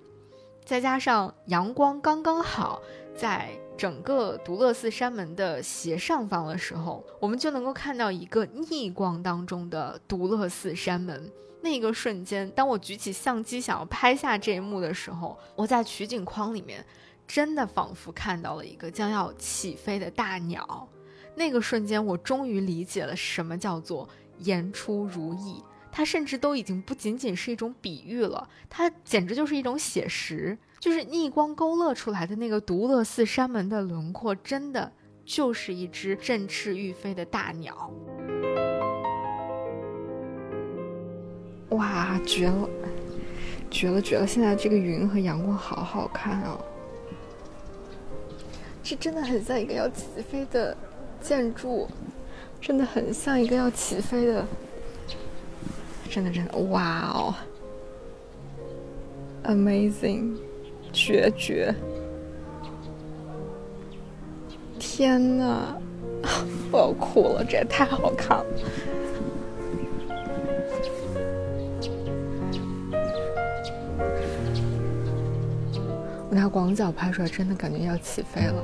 S1: 再加上阳光刚刚好，在整个独乐寺山门的斜上方的时候，我们就能够看到一个逆光当中的独乐寺山门。那个瞬间，当我举起相机想要拍下这一幕的时候，我在取景框里面真的仿佛看到了一个将要起飞的大鸟。那个瞬间，我终于理解了什么叫做言出如意。它甚至都已经不仅仅是一种比喻了，它简直就是一种写实。就是逆光勾勒出来的那个独乐寺山门的轮廓，真的就是一只振翅欲飞的大鸟。哇，绝了，绝了，绝了！现在这个云和阳光好好看啊，这真的很像一个要起飞的建筑，真的很像一个要起飞的。真的真的，哇哦，amazing，绝绝！天呐，我要哭了，这也太好看了！我拿广角拍出来，真的感觉要起飞了。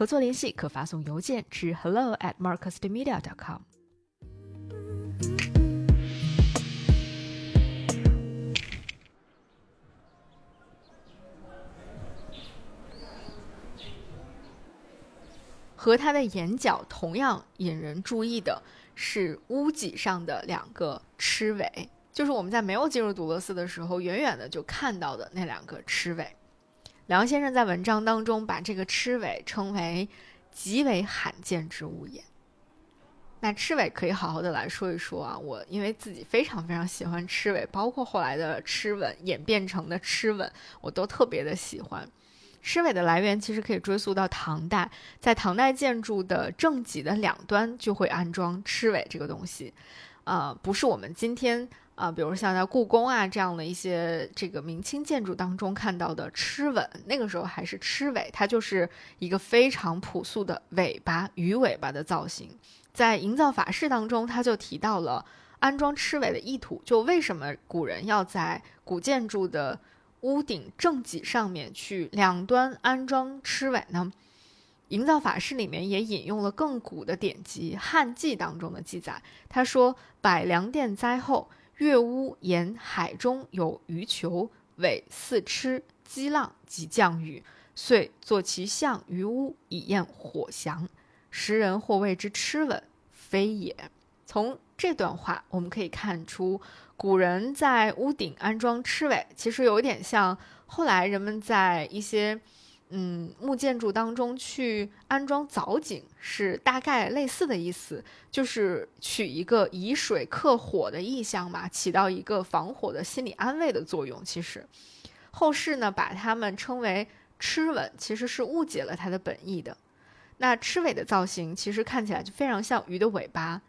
S1: 合作联系可发送邮件至 hello at marcusmedia.com。和他的眼角同样引人注意的是屋脊上的两个螭尾，就是我们在没有进入独乐寺的时候，远远的就看到的那两个螭尾。梁先生在文章当中把这个螭尾称为极为罕见之物也。那螭尾可以好好的来说一说啊，我因为自己非常非常喜欢螭尾，包括后来的螭吻演变成的螭吻，我都特别的喜欢。螭尾的来源其实可以追溯到唐代，在唐代建筑的正脊的两端就会安装螭尾这个东西，呃，不是我们今天。啊，比如像在故宫啊这样的一些这个明清建筑当中看到的螭吻，那个时候还是螭尾，它就是一个非常朴素的尾巴鱼尾巴的造型。在营造法式当中，他就提到了安装螭尾的意图，就为什么古人要在古建筑的屋顶正脊上面去两端安装螭尾呢？营造法式里面也引用了更古的典籍《汉记》当中的记载，他说：“百梁殿灾后。”月屋沿海中有鱼球，尾似螭，激浪即降雨，遂作其象于屋，以验火祥。时人或谓之螭吻，非也。从这段话，我们可以看出，古人在屋顶安装螭尾，其实有点像后来人们在一些嗯木建筑当中去安装藻井，是大概类似的意思，就是取一个以水克火的意象嘛，起到一个防火的心理安慰的作用。其实，后世呢把它们称为螭吻，其实是误解了它的本意的。那螭尾的造型其实看起来就非常像鱼的尾巴。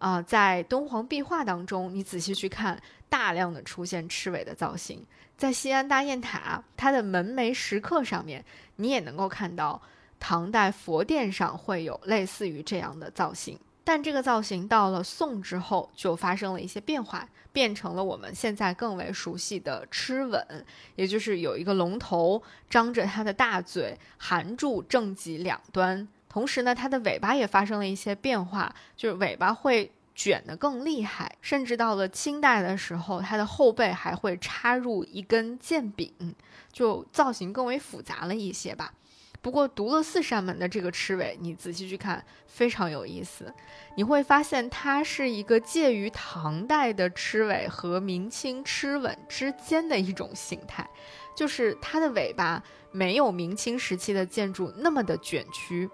S1: 啊，在敦煌壁画当中，你仔细去看，大量的出现螭尾的造型。在西安大雁塔，它的门楣石刻上面，你也能够看到唐代佛殿上会有类似于这样的造型。但这个造型到了宋之后，就发生了一些变化，变成了我们现在更为熟悉的螭吻，也就是有一个龙头张着它的大嘴，含住正脊两端。同时呢，它的尾巴也发生了一些变化，就是尾巴会卷得更厉害，甚至到了清代的时候，它的后背还会插入一根剑柄，就造型更为复杂了一些吧。不过独乐寺山门的这个螭尾，你仔细去看，非常有意思，你会发现它是一个介于唐代的螭尾和明清螭吻之间的一种形态，就是它的尾巴没有明清时期的建筑那么的卷曲。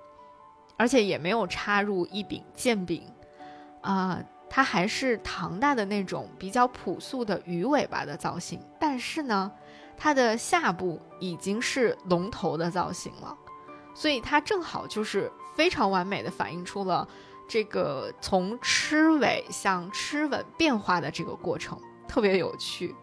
S1: 而且也没有插入一柄剑柄，啊，它还是唐代的那种比较朴素的鱼尾巴的造型。但是呢，它的下部已经是龙头的造型了，所以它正好就是非常完美的反映出了这个从螭尾向螭吻变化的这个过程，特别有趣。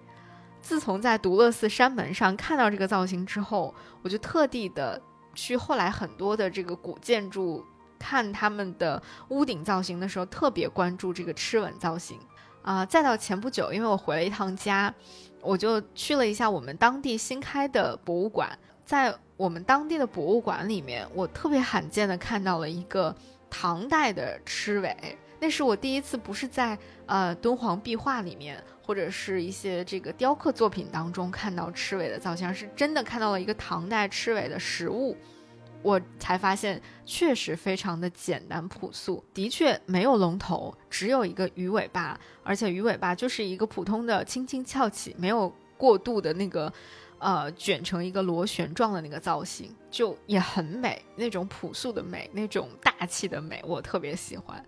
S1: 自从在独乐寺山门上看到这个造型之后，我就特地的。去后来很多的这个古建筑看他们的屋顶造型的时候，特别关注这个螭吻造型啊。再到前不久，因为我回了一趟家，我就去了一下我们当地新开的博物馆。在我们当地的博物馆里面，我特别罕见的看到了一个唐代的螭尾，那是我第一次不是在呃敦煌壁画里面。或者是一些这个雕刻作品当中看到螭尾的造型，是真的看到了一个唐代螭尾的实物，我才发现确实非常的简单朴素，的确没有龙头，只有一个鱼尾巴，而且鱼尾巴就是一个普通的轻轻翘起，没有过度的那个，呃，卷成一个螺旋状的那个造型，就也很美，那种朴素的美，那种大气的美，我特别喜欢。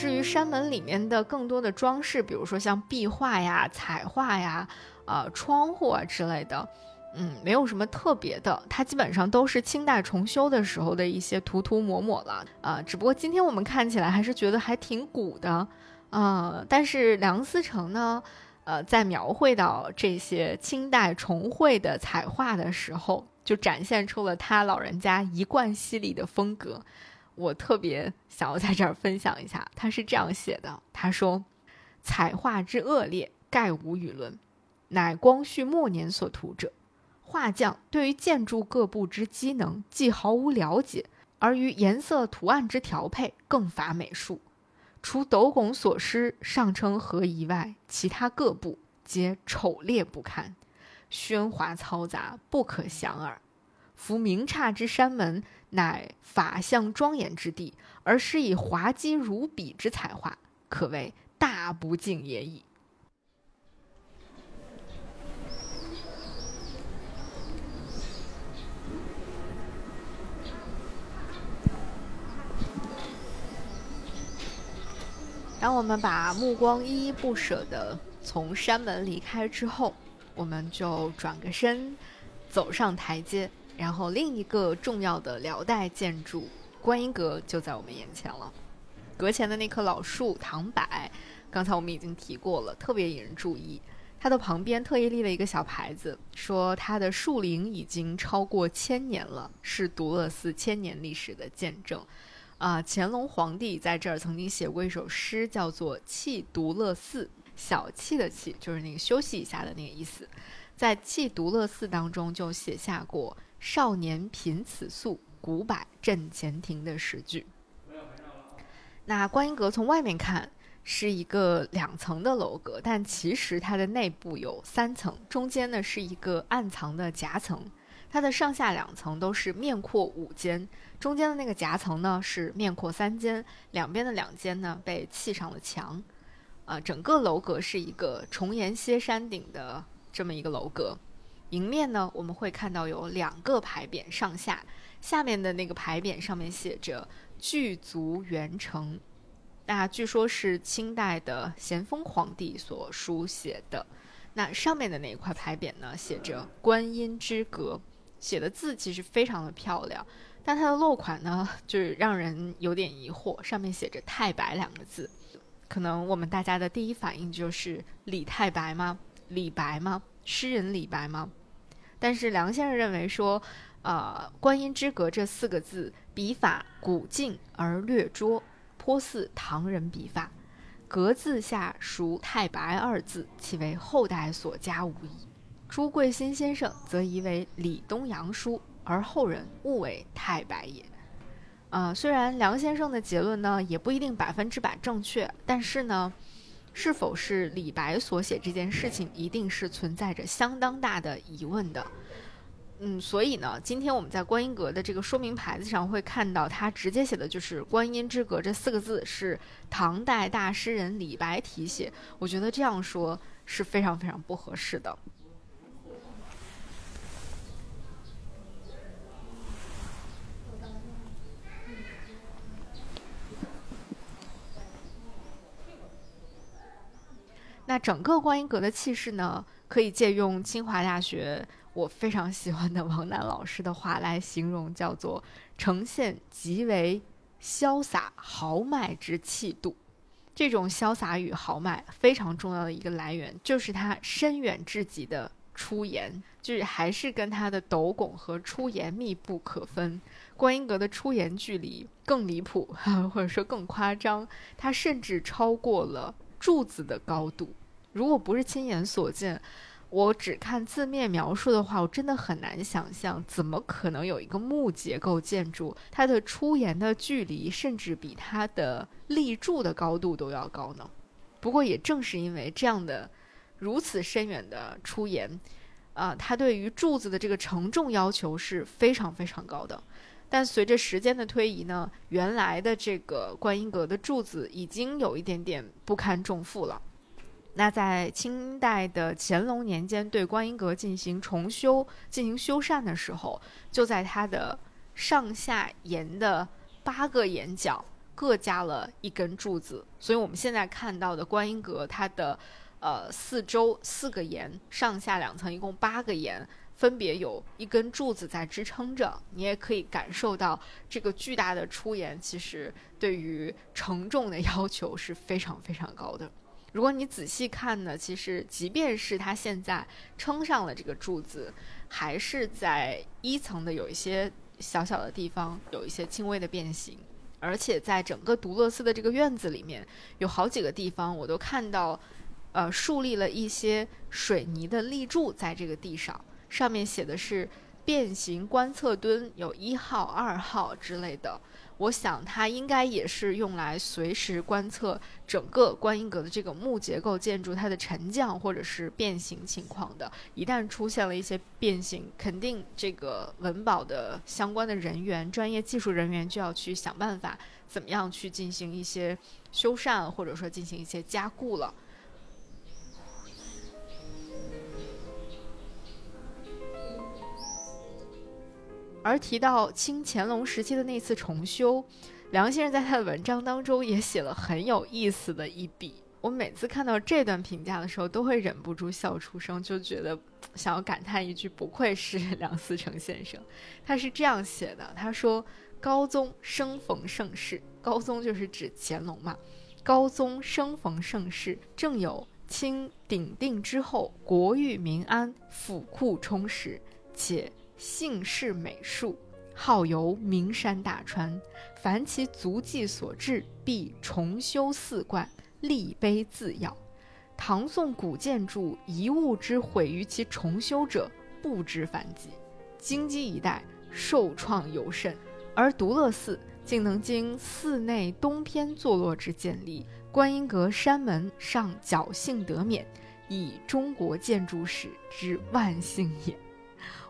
S1: 至于山门里面的更多的装饰，比如说像壁画呀、彩画呀、呃窗户啊之类的，嗯，没有什么特别的，它基本上都是清代重修的时候的一些涂涂抹抹了，啊，只不过今天我们看起来还是觉得还挺古的，啊，但是梁思成呢，呃，在描绘到这些清代重绘的彩画的时候，就展现出了他老人家一贯犀利的风格。我特别想要在这儿分享一下，他是这样写的：他说，彩画之恶劣，概无与伦，乃光绪末年所涂者。画匠对于建筑各部之机能，既毫无了解，而于颜色图案之调配更乏美术。除斗拱所施上称合宜外，其他各部皆丑劣不堪，喧哗嘈杂，不可详耳。夫明刹之山门。乃法相庄严之地，而施以滑稽如笔之彩画，可谓大不敬也已。当我们把目光依依不舍的从山门离开之后，我们就转个身，走上台阶。然后另一个重要的辽代建筑观音阁就在我们眼前了。阁前的那棵老树唐柏，刚才我们已经提过了，特别引人注意。它的旁边特意立了一个小牌子，说它的树龄已经超过千年了，是独乐寺千年历史的见证。啊，乾隆皇帝在这儿曾经写过一首诗，叫做《弃独乐寺》，小憩的憩就是那个休息一下的那个意思。在《弃独乐寺》当中就写下过。少年贫此宿，古柏镇前庭的诗句。那观音阁从外面看是一个两层的楼阁，但其实它的内部有三层，中间呢是一个暗藏的夹层，它的上下两层都是面阔五间，中间的那个夹层呢是面阔三间，两边的两间呢被砌上了墙。啊，整个楼阁是一个重檐歇山顶的这么一个楼阁。迎面呢，我们会看到有两个牌匾上下，下面的那个牌匾上面写着“巨足元成”，那据说是清代的咸丰皇帝所书写的。那上面的那一块牌匾呢，写着“观音之阁”，写的字其实非常的漂亮，但它的落款呢，就是让人有点疑惑，上面写着“太白”两个字，可能我们大家的第一反应就是李太白吗？李白吗？诗人李白吗？但是梁先生认为说，呃，“观音之阁”这四个字笔法古静而略拙，颇似唐人笔法。格字下属太白二字，其为后代所加无疑。朱贵新先生则疑为李东阳书，而后人误为太白也。啊，虽然梁先生的结论呢也不一定百分之百正确，但是呢，是否是李白所写这件事情，一定是存在着相当大的疑问的。嗯，所以呢，今天我们在观音阁的这个说明牌子上会看到，他直接写的就是“观音之阁”这四个字是唐代大诗人李白题写。我觉得这样说是非常非常不合适的。那整个观音阁的气势呢，可以借用清华大学。我非常喜欢的王楠老师的话来形容，叫做呈现极为潇洒豪迈之气度。这种潇洒与豪迈非常重要的一个来源，就是它深远至极的出檐，就是还是跟它的斗拱和出檐密不可分。观音阁的出檐距离更离谱，或者说更夸张，它甚至超过了柱子的高度。如果不是亲眼所见，我只看字面描述的话，我真的很难想象，怎么可能有一个木结构建筑，它的出檐的距离甚至比它的立柱的高度都要高呢？不过也正是因为这样的如此深远的出檐，啊，它对于柱子的这个承重要求是非常非常高的。但随着时间的推移呢，原来的这个观音阁的柱子已经有一点点不堪重负了。那在清代的乾隆年间，对观音阁进行重修、进行修缮的时候，就在它的上下檐的八个檐角各加了一根柱子。所以，我们现在看到的观音阁，它的呃四周四个檐，上下两层，一共八个檐，分别有一根柱子在支撑着。你也可以感受到，这个巨大的出檐其实对于承重的要求是非常非常高的。如果你仔细看呢，其实即便是它现在撑上了这个柱子，还是在一层的有一些小小的地方有一些轻微的变形，而且在整个独乐寺的这个院子里面，有好几个地方我都看到，呃，树立了一些水泥的立柱在这个地上，上面写的是变形观测墩，有一号、二号之类的。我想它应该也是用来随时观测整个观音阁的这个木结构建筑它的沉降或者是变形情况的。一旦出现了一些变形，肯定这个文保的相关的人员、专业技术人员就要去想办法，怎么样去进行一些修缮，或者说进行一些加固了。而提到清乾隆时期的那次重修，梁先生在他的文章当中也写了很有意思的一笔。我每次看到这段评价的时候，都会忍不住笑出声，就觉得想要感叹一句：不愧是 梁思成先生。他是这样写的：他说，高宗生逢盛世，高宗就是指乾隆嘛。高宗生逢盛世，正有清鼎定之后，国裕民安，府库充实，且。姓氏美术，好游名山大川，凡其足迹所至，必重修寺观，立碑自耀。唐宋古建筑遗物之毁于其重修者，不知凡几。京畿一带受创尤甚，而独乐寺竟能经寺内东偏坐落之建立，观音阁山门尚侥幸得免，以中国建筑史之万幸也。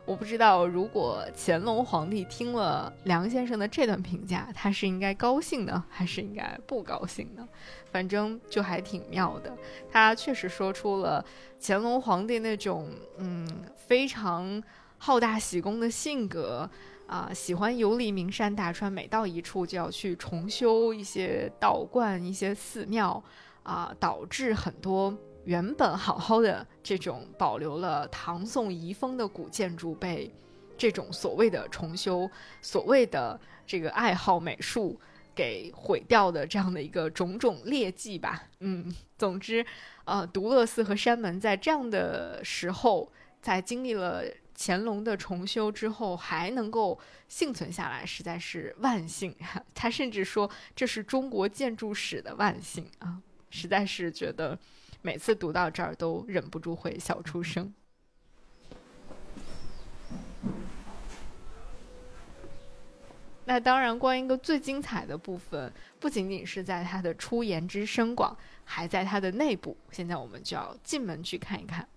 S1: 我不知道，如果乾隆皇帝听了梁先生的这段评价，他是应该高兴呢，还是应该不高兴呢？反正就还挺妙的。他确实说出了乾隆皇帝那种嗯非常好大喜功的性格啊，喜欢游历名山大川，每到一处就要去重修一些道观、一些寺庙啊，导致很多。原本好好的这种保留了唐宋遗风的古建筑，被这种所谓的重修、所谓的这个爱好美术给毁掉的这样的一个种种劣迹吧。嗯，总之，呃，独乐寺和山门在这样的时候，在经历了乾隆的重修之后，还能够幸存下来，实在是万幸。他甚至说这是中国建筑史的万幸啊！实在是觉得。每次读到这儿都忍不住会笑出声。那当然，关一个最精彩的部分不仅仅是在它的出言之深广，还在它的内部。现在我们就要进门去看一看。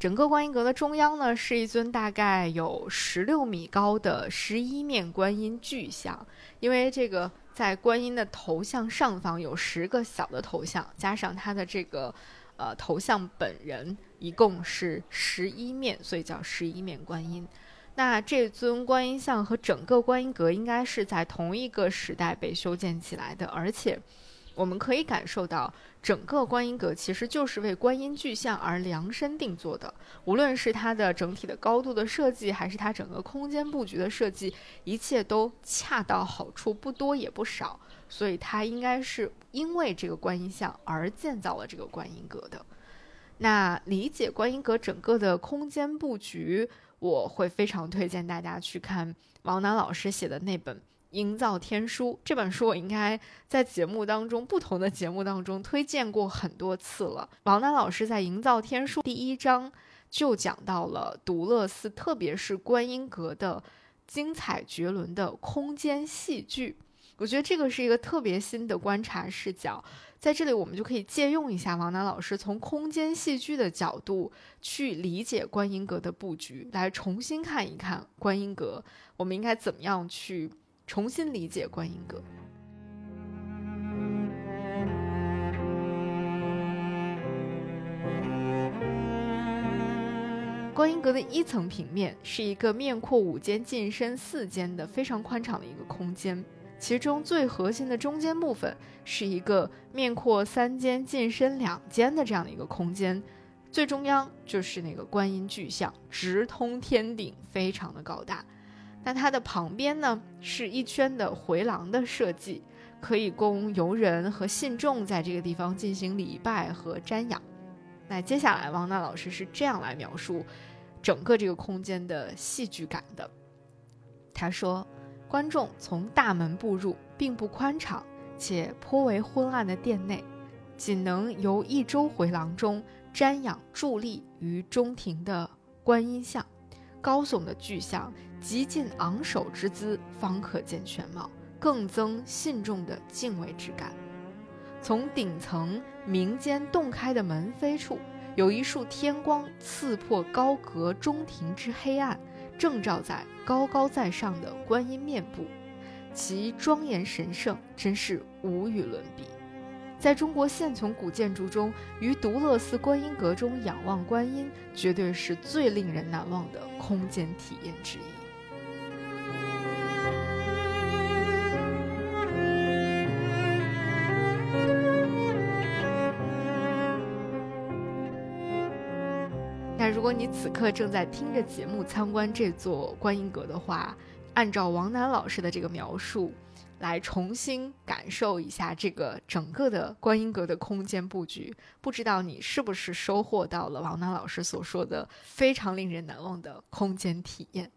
S1: 整个观音阁的中央呢，是一尊大概有十六米高的十一面观音巨像。因为这个在观音的头像上方有十个小的头像，加上它的这个呃头像本人，一共是十一面，所以叫十一面观音。那这尊观音像和整个观音阁应该是在同一个时代被修建起来的，而且。我们可以感受到，整个观音阁其实就是为观音巨像而量身定做的。无论是它的整体的高度的设计，还是它整个空间布局的设计，一切都恰到好处，不多也不少。所以它应该是因为这个观音像而建造了这个观音阁的。那理解观音阁整个的空间布局，我会非常推荐大家去看王楠老师写的那本。营造天书这本书，我应该在节目当中不同的节目当中推荐过很多次了。王楠老师在《营造天书》第一章就讲到了独乐寺，特别是观音阁的精彩绝伦的空间戏剧。我觉得这个是一个特别新的观察视角，在这里我们就可以借用一下王楠老师从空间戏剧的角度去理解观音阁的布局，来重新看一看观音阁，我们应该怎么样去。重新理解观音阁。观音阁的一层平面是一个面阔五间、进深四间的非常宽敞的一个空间，其中最核心的中间部分是一个面阔三间、进深两间的这样的一个空间，最中央就是那个观音巨像，直通天顶，非常的高大。那它的旁边呢，是一圈的回廊的设计，可以供游人和信众在这个地方进行礼拜和瞻仰。那接下来，王娜老师是这样来描述整个这个空间的戏剧感的。他说，观众从大门步入，并不宽敞且颇为昏暗的殿内，仅能由一周回廊中瞻仰伫立于中庭的观音像。高耸的巨像，极尽昂首之姿，方可见全貌，更增信众的敬畏之感。从顶层明间洞开的门扉处，有一束天光刺破高阁中庭之黑暗，正照在高高在上的观音面部，其庄严神圣，真是无与伦比。在中国现存古建筑中，于独乐寺观音阁中仰望观音，绝对是最令人难忘的空间体验之一。果你此刻正在听着节目参观这座观音阁的话，按照王楠老师的这个描述。来重新感受一下这个整个的观音阁的空间布局，不知道你是不是收获到了王楠老师所说的非常令人难忘的空间体验？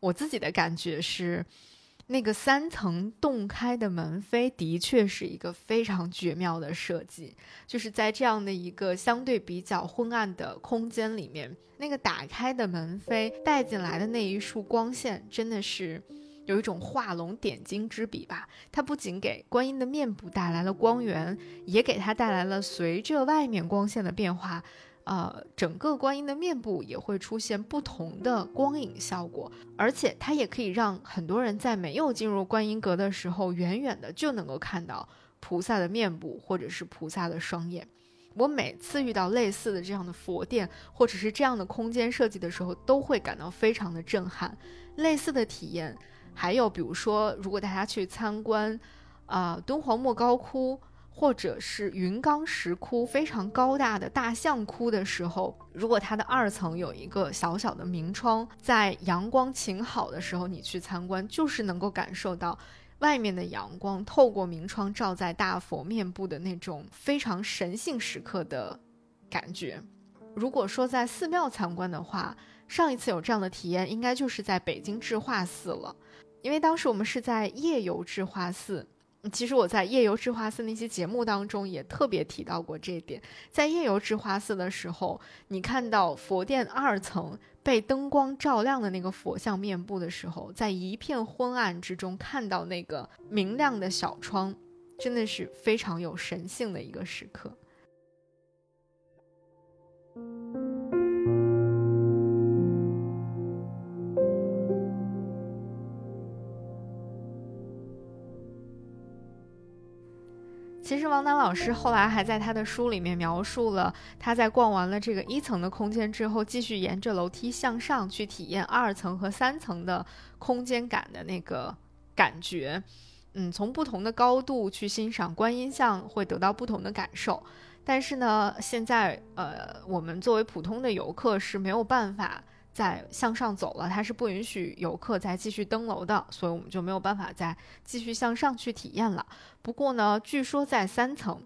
S1: 我自己的感觉是，那个三层洞开的门扉的确是一个非常绝妙的设计，就是在这样的一个相对比较昏暗的空间里面，那个打开的门扉带进来的那一束光线，真的是。有一种画龙点睛之笔吧。它不仅给观音的面部带来了光源，也给它带来了随着外面光线的变化，呃，整个观音的面部也会出现不同的光影效果。而且它也可以让很多人在没有进入观音阁的时候，远远的就能够看到菩萨的面部或者是菩萨的双眼。我每次遇到类似的这样的佛殿，或者是这样的空间设计的时候，都会感到非常的震撼。类似的体验，还有比如说，如果大家去参观，啊，敦煌莫高窟，或者是云冈石窟，非常高大的大象窟的时候，如果它的二层有一个小小的明窗，在阳光晴好的时候，你去参观，就是能够感受到。外面的阳光透过明窗照在大佛面部的那种非常神性时刻的感觉。如果说在寺庙参观的话，上一次有这样的体验，应该就是在北京智化寺了，因为当时我们是在夜游智化寺。其实我在夜游智化寺那期节目当中也特别提到过这一点，在夜游智化寺的时候，你看到佛殿二层。被灯光照亮的那个佛像面部的时候，在一片昏暗之中看到那个明亮的小窗，真的是非常有神性的一个时刻。其实王楠老师后来还在他的书里面描述了他在逛完了这个一层的空间之后，继续沿着楼梯向上去体验二层和三层的空间感的那个感觉。嗯，从不同的高度去欣赏观音像，会得到不同的感受。但是呢，现在呃，我们作为普通的游客是没有办法。在向上走了，它是不允许游客再继续登楼的，所以我们就没有办法再继续向上去体验了。不过呢，据说在三层，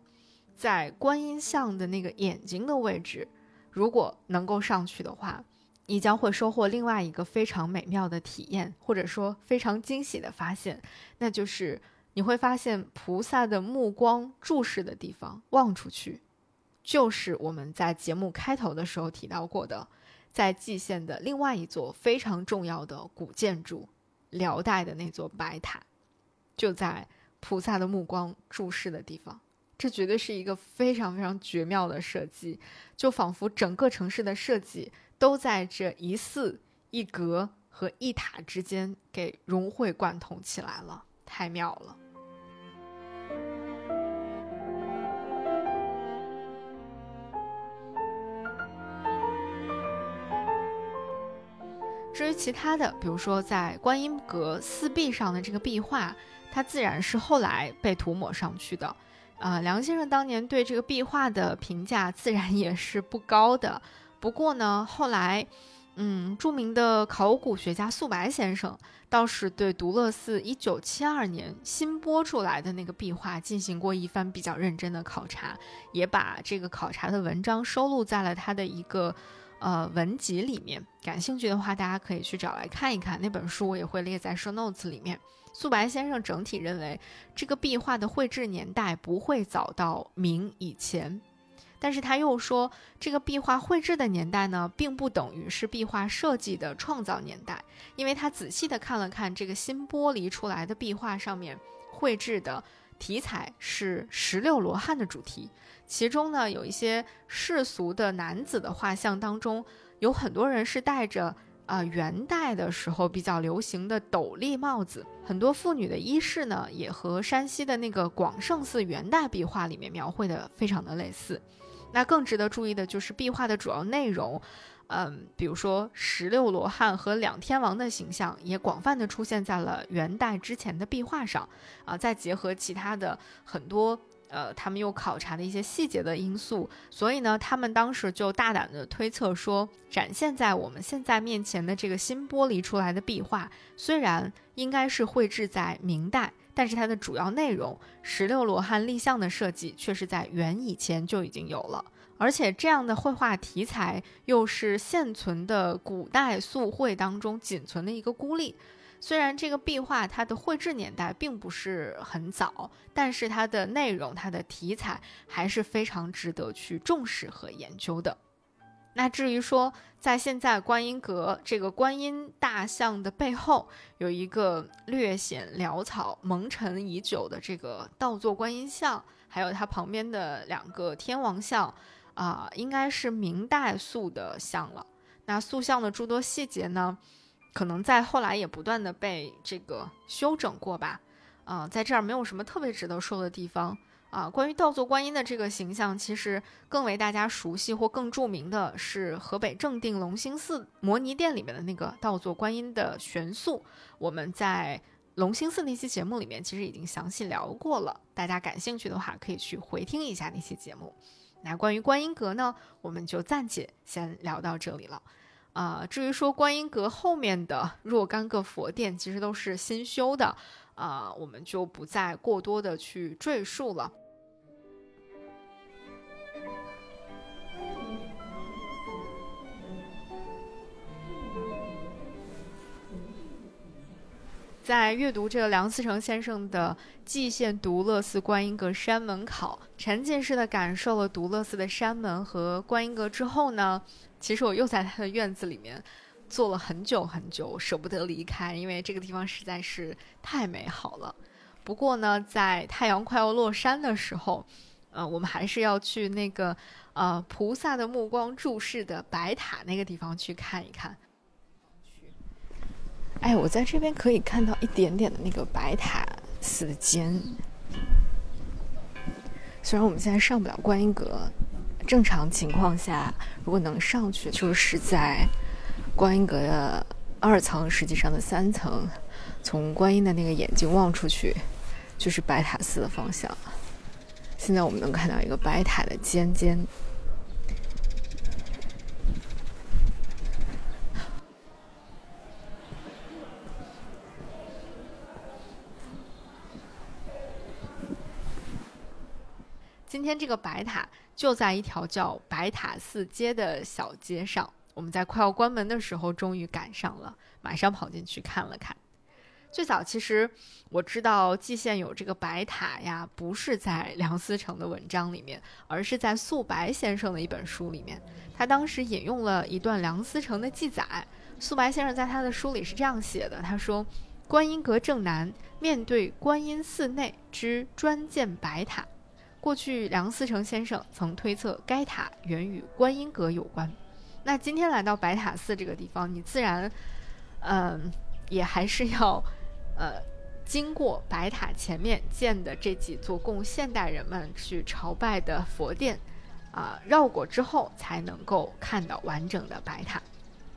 S1: 在观音像的那个眼睛的位置，如果能够上去的话，你将会收获另外一个非常美妙的体验，或者说非常惊喜的发现，那就是你会发现菩萨的目光注视的地方，望出去，就是我们在节目开头的时候提到过的。在蓟县的另外一座非常重要的古建筑，辽代的那座白塔，就在菩萨的目光注视的地方。这绝对是一个非常非常绝妙的设计，就仿佛整个城市的设计都在这一寺一阁和一塔之间给融会贯通起来了，太妙了。至于其他的，比如说在观音阁四壁上的这个壁画，它自然是后来被涂抹上去的。呃，梁先生当年对这个壁画的评价自然也是不高的。不过呢，后来，嗯，著名的考古学家素白先生倒是对独乐寺一九七二年新播出来的那个壁画进行过一番比较认真的考察，也把这个考察的文章收录在了他的一个。呃，文集里面，感兴趣的话，大家可以去找来看一看。那本书我也会列在 show notes 里面。素白先生整体认为，这个壁画的绘制年代不会早到明以前，但是他又说，这个壁画绘制的年代呢，并不等于是壁画设计的创造年代，因为他仔细的看了看这个新剥离出来的壁画上面绘制的题材是十六罗汉的主题。其中呢，有一些世俗的男子的画像当中，有很多人是戴着啊元代的时候比较流行的斗笠帽子。很多妇女的衣饰呢，也和山西的那个广胜寺元代壁画里面描绘的非常的类似。那更值得注意的就是壁画的主要内容，嗯，比如说十六罗汉和两天王的形象也广泛的出现在了元代之前的壁画上啊。再结合其他的很多。呃，他们又考察的一些细节的因素，所以呢，他们当时就大胆的推测说，展现在我们现在面前的这个新剥离出来的壁画，虽然应该是绘制在明代，但是它的主要内容十六罗汉立像的设计却是在元以前就已经有了，而且这样的绘画题材又是现存的古代素绘当中仅存的一个孤立。虽然这个壁画它的绘制年代并不是很早，但是它的内容、它的题材还是非常值得去重视和研究的。那至于说，在现在观音阁这个观音大像的背后，有一个略显潦草、蒙尘已久的这个倒坐观音像，还有它旁边的两个天王像，啊、应该是明代塑的像了。那塑像的诸多细节呢，可能在后来也不断的被这个修整过吧。啊、在这儿没有什么特别值得说的地方。啊，关于倒坐观音的这个形象，其实更为大家熟悉或更著名的是河北正定隆兴寺摩尼殿里面的那个倒坐观音的悬塑。我们在隆兴寺那期节目里面其实已经详细聊过了，大家感兴趣的话可以去回听一下那期节目。那关于观音阁呢，我们就暂且先聊到这里了。啊、至于说观音阁后面的若干个佛殿，其实都是新修的，啊、我们就不再过多的去赘述了。在阅读这个梁思成先生的《蓟县独乐寺观音阁山门考》，沉浸式的感受了独乐寺的山门和观音阁之后呢，其实我又在他的院子里面坐了很久很久，舍不得离开，因为这个地方实在是太美好了。不过呢，在太阳快要落山的时候，呃，我们还是要去那个呃菩萨的目光注视的白塔那个地方去看一看。哎，我在这边可以看到一点点的那个白塔寺的尖。虽然我们现在上不了观音阁，正常情况下，如果能上去，就是在观音阁的二层，实际上的三层，从观音的那个眼睛望出去，就是白塔寺的方向。现在我们能看到一个白塔的尖尖。今天这个白塔就在一条叫白塔寺街的小街上。我们在快要关门的时候，终于赶上了，马上跑进去看了看。最早其实我知道蓟县有这个白塔呀，不是在 梁思成的文章里面，而是在素白先生的一本书里面。他当时引用了一段梁思成的记载。素白先生在他的书里是这样写的：他说，观音阁正南面对观音寺内之专建白塔。过去梁思成先生曾推测该塔原与观音阁有关。那今天来到白塔寺这个地方，你自然，嗯，也还是要，呃，经过白塔前面建的这几座供现代人们去朝拜的佛殿，啊、绕过之后才能够看到完整的白塔。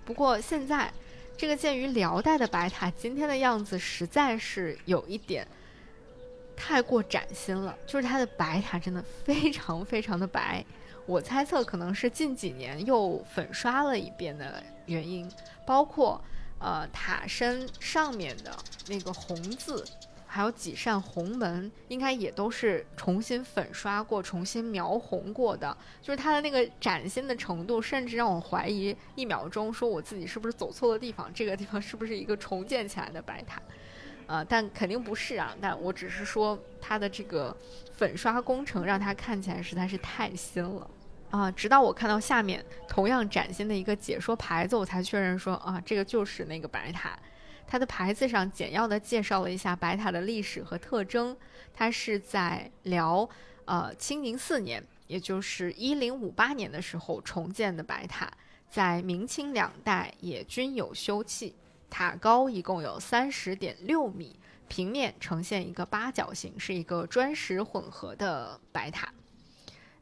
S1: 不过现在这个建于辽代的白塔，今天的样子实在是有一点。太过崭新了，就是它的白塔真的非常非常的白，我猜测可能是近几年又粉刷了一遍的原因，包括呃塔身上面的那个红字，还有几扇红门，应该也都是重新粉刷过、重新描红过的，就是它的那个崭新的程度，甚至让我怀疑一秒钟，说我自己是不是走错了地方，这个地方是不是一个重建起来的白塔？呃，但肯定不是啊。但我只是说它的这个粉刷工程让它看起来实在是太新了啊、直到我看到下面同样崭新的一个解说牌子，我才确认说啊，这个就是那个白塔。它的牌子上简要的介绍了一下白塔的历史和特征。它是在辽呃清宁四年，也就是一零五八年的时候重建的白塔，在明清两代也均有修葺。塔高一共有三十点六米，平面呈现一个八角形，是一个砖石混合的白塔。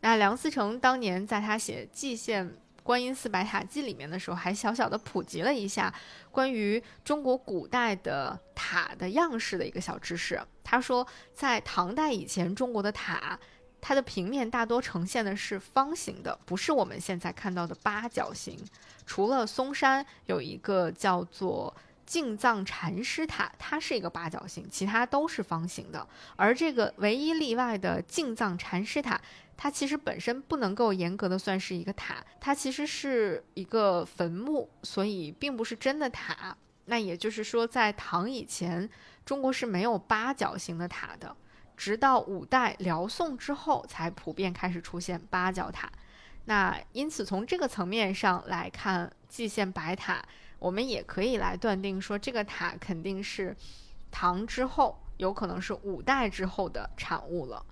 S1: 那梁思成当年在他写《蓟县观音寺白塔记》里面的时候，还小小的普及了一下关于中国古代的塔的样式的一个小知识。他说，在唐代以前，中国的塔。它的平面大多呈现的是方形的，不是我们现在看到的八角形。除了嵩山有一个叫做净藏禅师塔，它是一个八角形，其他都是方形的。而这个唯一例外的净藏禅师塔，它其实本身不能够严格的算是一个塔，它其实是一个坟墓，所以并不是真的塔。那也就是说，在唐以前，中国是没有八角形的塔的。直到五代辽宋之后，才普遍开始出现八角塔。那因此从这个层面上来看，蓟县白塔，我们也可以来断定说，这个塔肯定是唐之后，有可能是五代之后的产物了。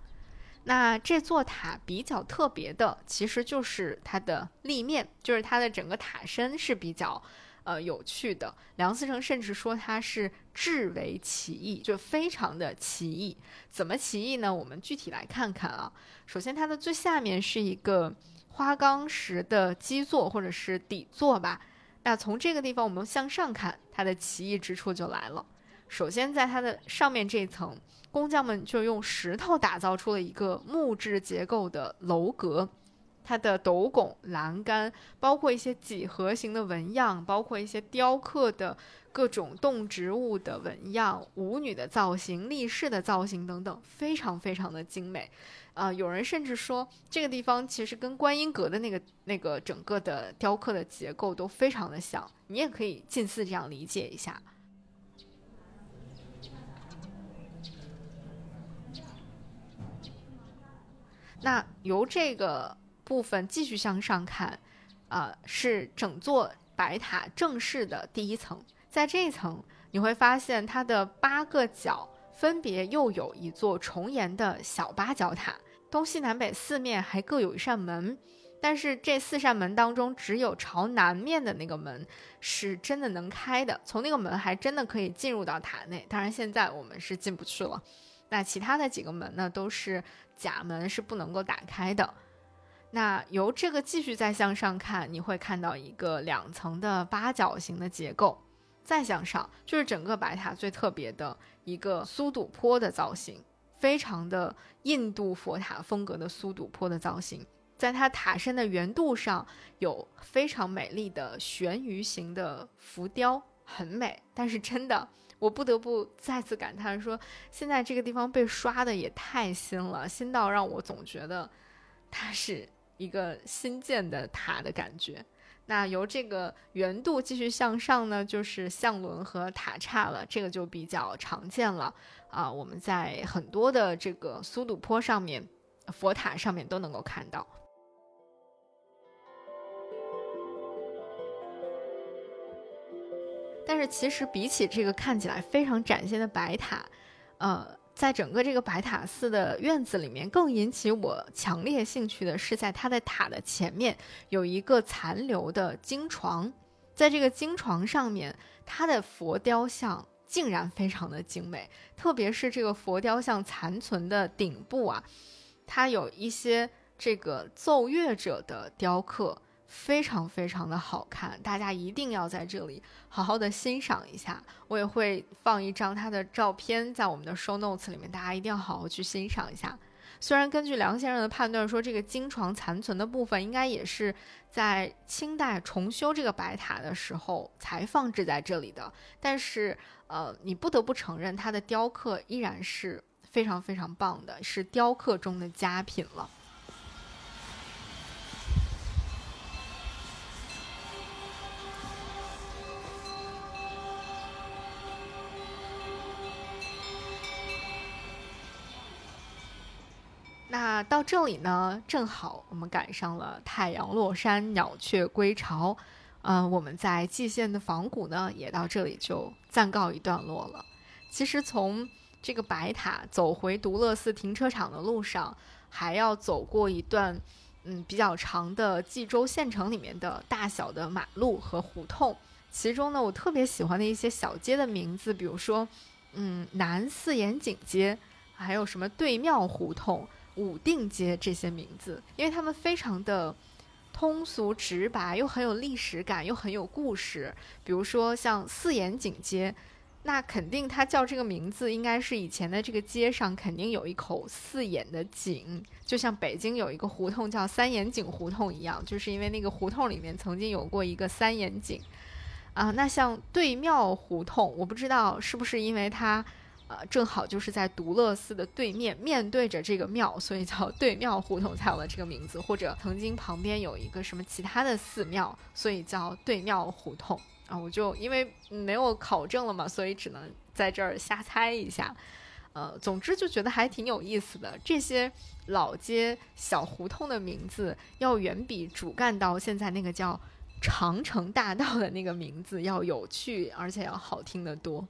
S1: 那这座塔比较特别的，其实就是它的立面，就是它的整个塔身是比较。呃，有趣的，梁思成甚至说它是至为奇异，就非常的奇异。怎么奇异呢？我们具体来看看啊。首先，它的最下面是一个花岗石的基座或者是底座吧。那从这个地方我们向上看，它的奇异之处就来了。首先，在它的上面这一层，工匠们就用石头打造出了一个木质结构的楼阁。它的斗拱、栏杆，包括一些几何形的纹样，包括一些雕刻的各种动植物的纹样、舞女的造型、立式的造型等等，非常非常的精美。啊，有人甚至说这个地方其实跟观音阁的那个那个整个的雕刻的结构都非常的像。你也可以近似这样理解一下。那由这个。部分继续向上看，啊，是整座白塔正式的第一层。在这一层，你会发现它的八个角分别又有一座重檐的小八角塔，东西南北四面还各有一扇门。但是这四扇门当中，只有朝南面的那个门是真的能开的，从那个门还真的可以进入到塔内。当然，现在我们是进不去了。那其他的几个门呢，都是假门，是不能够打开的。那由这个继续再向上看，你会看到一个两层的八角形的结构。再向上，就是整个白塔最特别的一个苏堵坡的造型，非常的印度佛塔风格的苏堵坡的造型。在它塔身的圆肚上有非常美丽的悬鱼形的浮雕，很美。但是真的，我不得不再次感叹说，现在这个地方被刷的也太新了，新到让我总觉得它是。一个新建的塔的感觉，那由这个圆度继续向上呢，就是相轮和塔刹了，这个就比较常见了啊。我们在很多的这个苏堵坡上面，佛塔上面都能够看到。但是其实比起这个看起来非常崭新的白塔，呃。在整个这个白塔寺的院子里面，更引起我强烈兴趣的是，在它的塔的前面有一个残留的经床，在这个经床上面，它的佛雕像竟然非常的精美，特别是这个佛雕像残存的顶部啊，它有一些这个奏乐者的雕刻。非常非常的好看，大家一定要在这里好好的欣赏一下。我也会放一张他的照片在我们的 show notes 里面，大家一定要好好去欣赏一下。虽然根据梁先生的判断说，这个经床残存的部分应该也是在清代重修这个白塔的时候才放置在这里的，但是呃，你不得不承认它的雕刻依然是非常非常棒的，是雕刻中的佳品了。那到这里呢，正好我们赶上了太阳落山，鸟雀归巢，嗯，我们在蓟县的仿古呢，也到这里就暂告一段落了。其实从这个白塔走回独乐寺停车场的路上，还要走过一段嗯比较长的冀州县城里面的大小的马路和胡同。其中呢，我特别喜欢的一些小街的名字，比如说嗯南四眼井街，还有什么对庙胡同。武定街这些名字，因为他们非常的通俗直白，又很有历史感，又很有故事。比如说像四眼井街，那肯定它叫这个名字，应该是以前的这个街上肯定有一口四眼的井，就像北京有一个胡同叫三眼井胡同一样，就是因为那个胡同里面曾经有过一个三眼井啊。那像对庙胡同，我不知道是不是因为它。呃，正好就是在独乐寺的对面，面对着这个庙，所以叫对庙胡同才有了这个名字。或者曾经旁边有一个什么其他的寺庙，所以叫对庙胡同啊。我就因为没有考证了嘛，所以只能在这儿瞎猜一下。呃，总之就觉得还挺有意思的。这些老街小胡同的名字，要远比主干道现在那个叫长城大道的那个名字要有趣，而且要好听得多。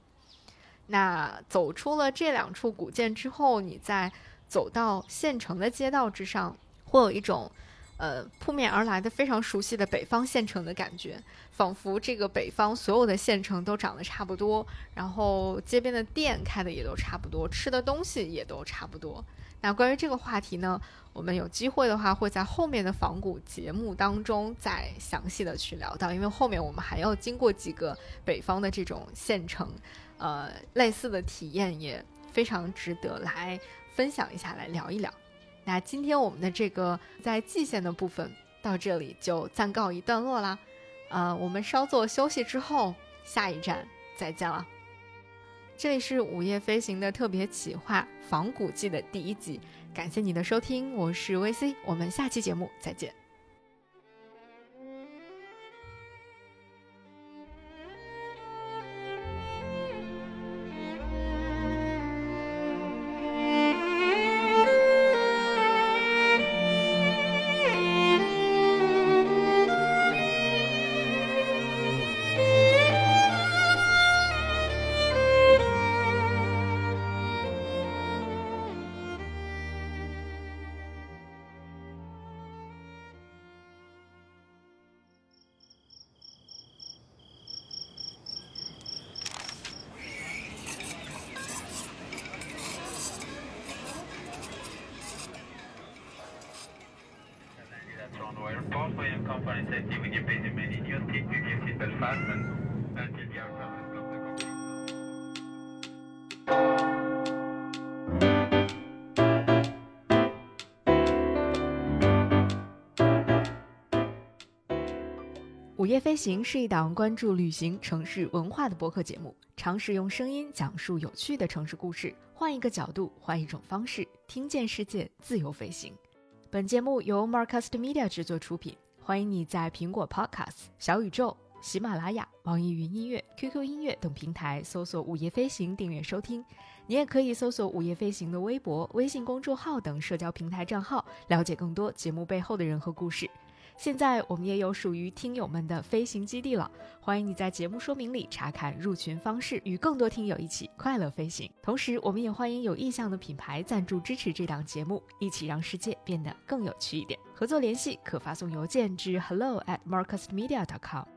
S1: 那走出了这两处古建之后，你再走到县城的街道之上，会有一种呃扑面而来的非常熟悉的北方县城的感觉，仿佛这个北方所有的县城都长得差不多，然后街边的店开的也都差不多，吃的东西也都差不多。那关于这个话题呢，我们有机会的话会在后面的仿古节目当中再详细的去聊到，因为后面我们还要经过几个北方的这种县城。呃，类似的体验也非常值得来分享一下，来聊一聊。那今天我们的这个在蓟县的部分到这里就暂告一段落啦。呃，我们稍作休息之后，下一站再见了。这里是午夜飞行的特别企划《仿古记》的第一集，感谢你的收听，我是 VC，我们下期节目再见。午夜飞行是一档关注旅行、城市文化的播客节目，尝试用声音讲述有趣的城市故事，换一个角度，换一种方式，听见世界，自由飞行。本节目由 Marcast Media 制作出品，欢迎你在苹果 Podcast、小宇宙、喜马拉雅、网易云音乐、QQ 音乐等平台搜索“午夜飞行”订阅收听。你也可以搜索“午夜飞行”的微博、微信公众号等社交平台账号，了解更多节目背后的人和故事。现在我们也有属于听友们的飞行基地了，欢迎你在节目说明里查看入群方式，与更多听友一起快乐飞行。同时，我们也欢迎有意向的品牌赞助支持这档节目，一起让世界变得更有趣一点。合作联系可发送邮件至 hello at marcusmedia.com。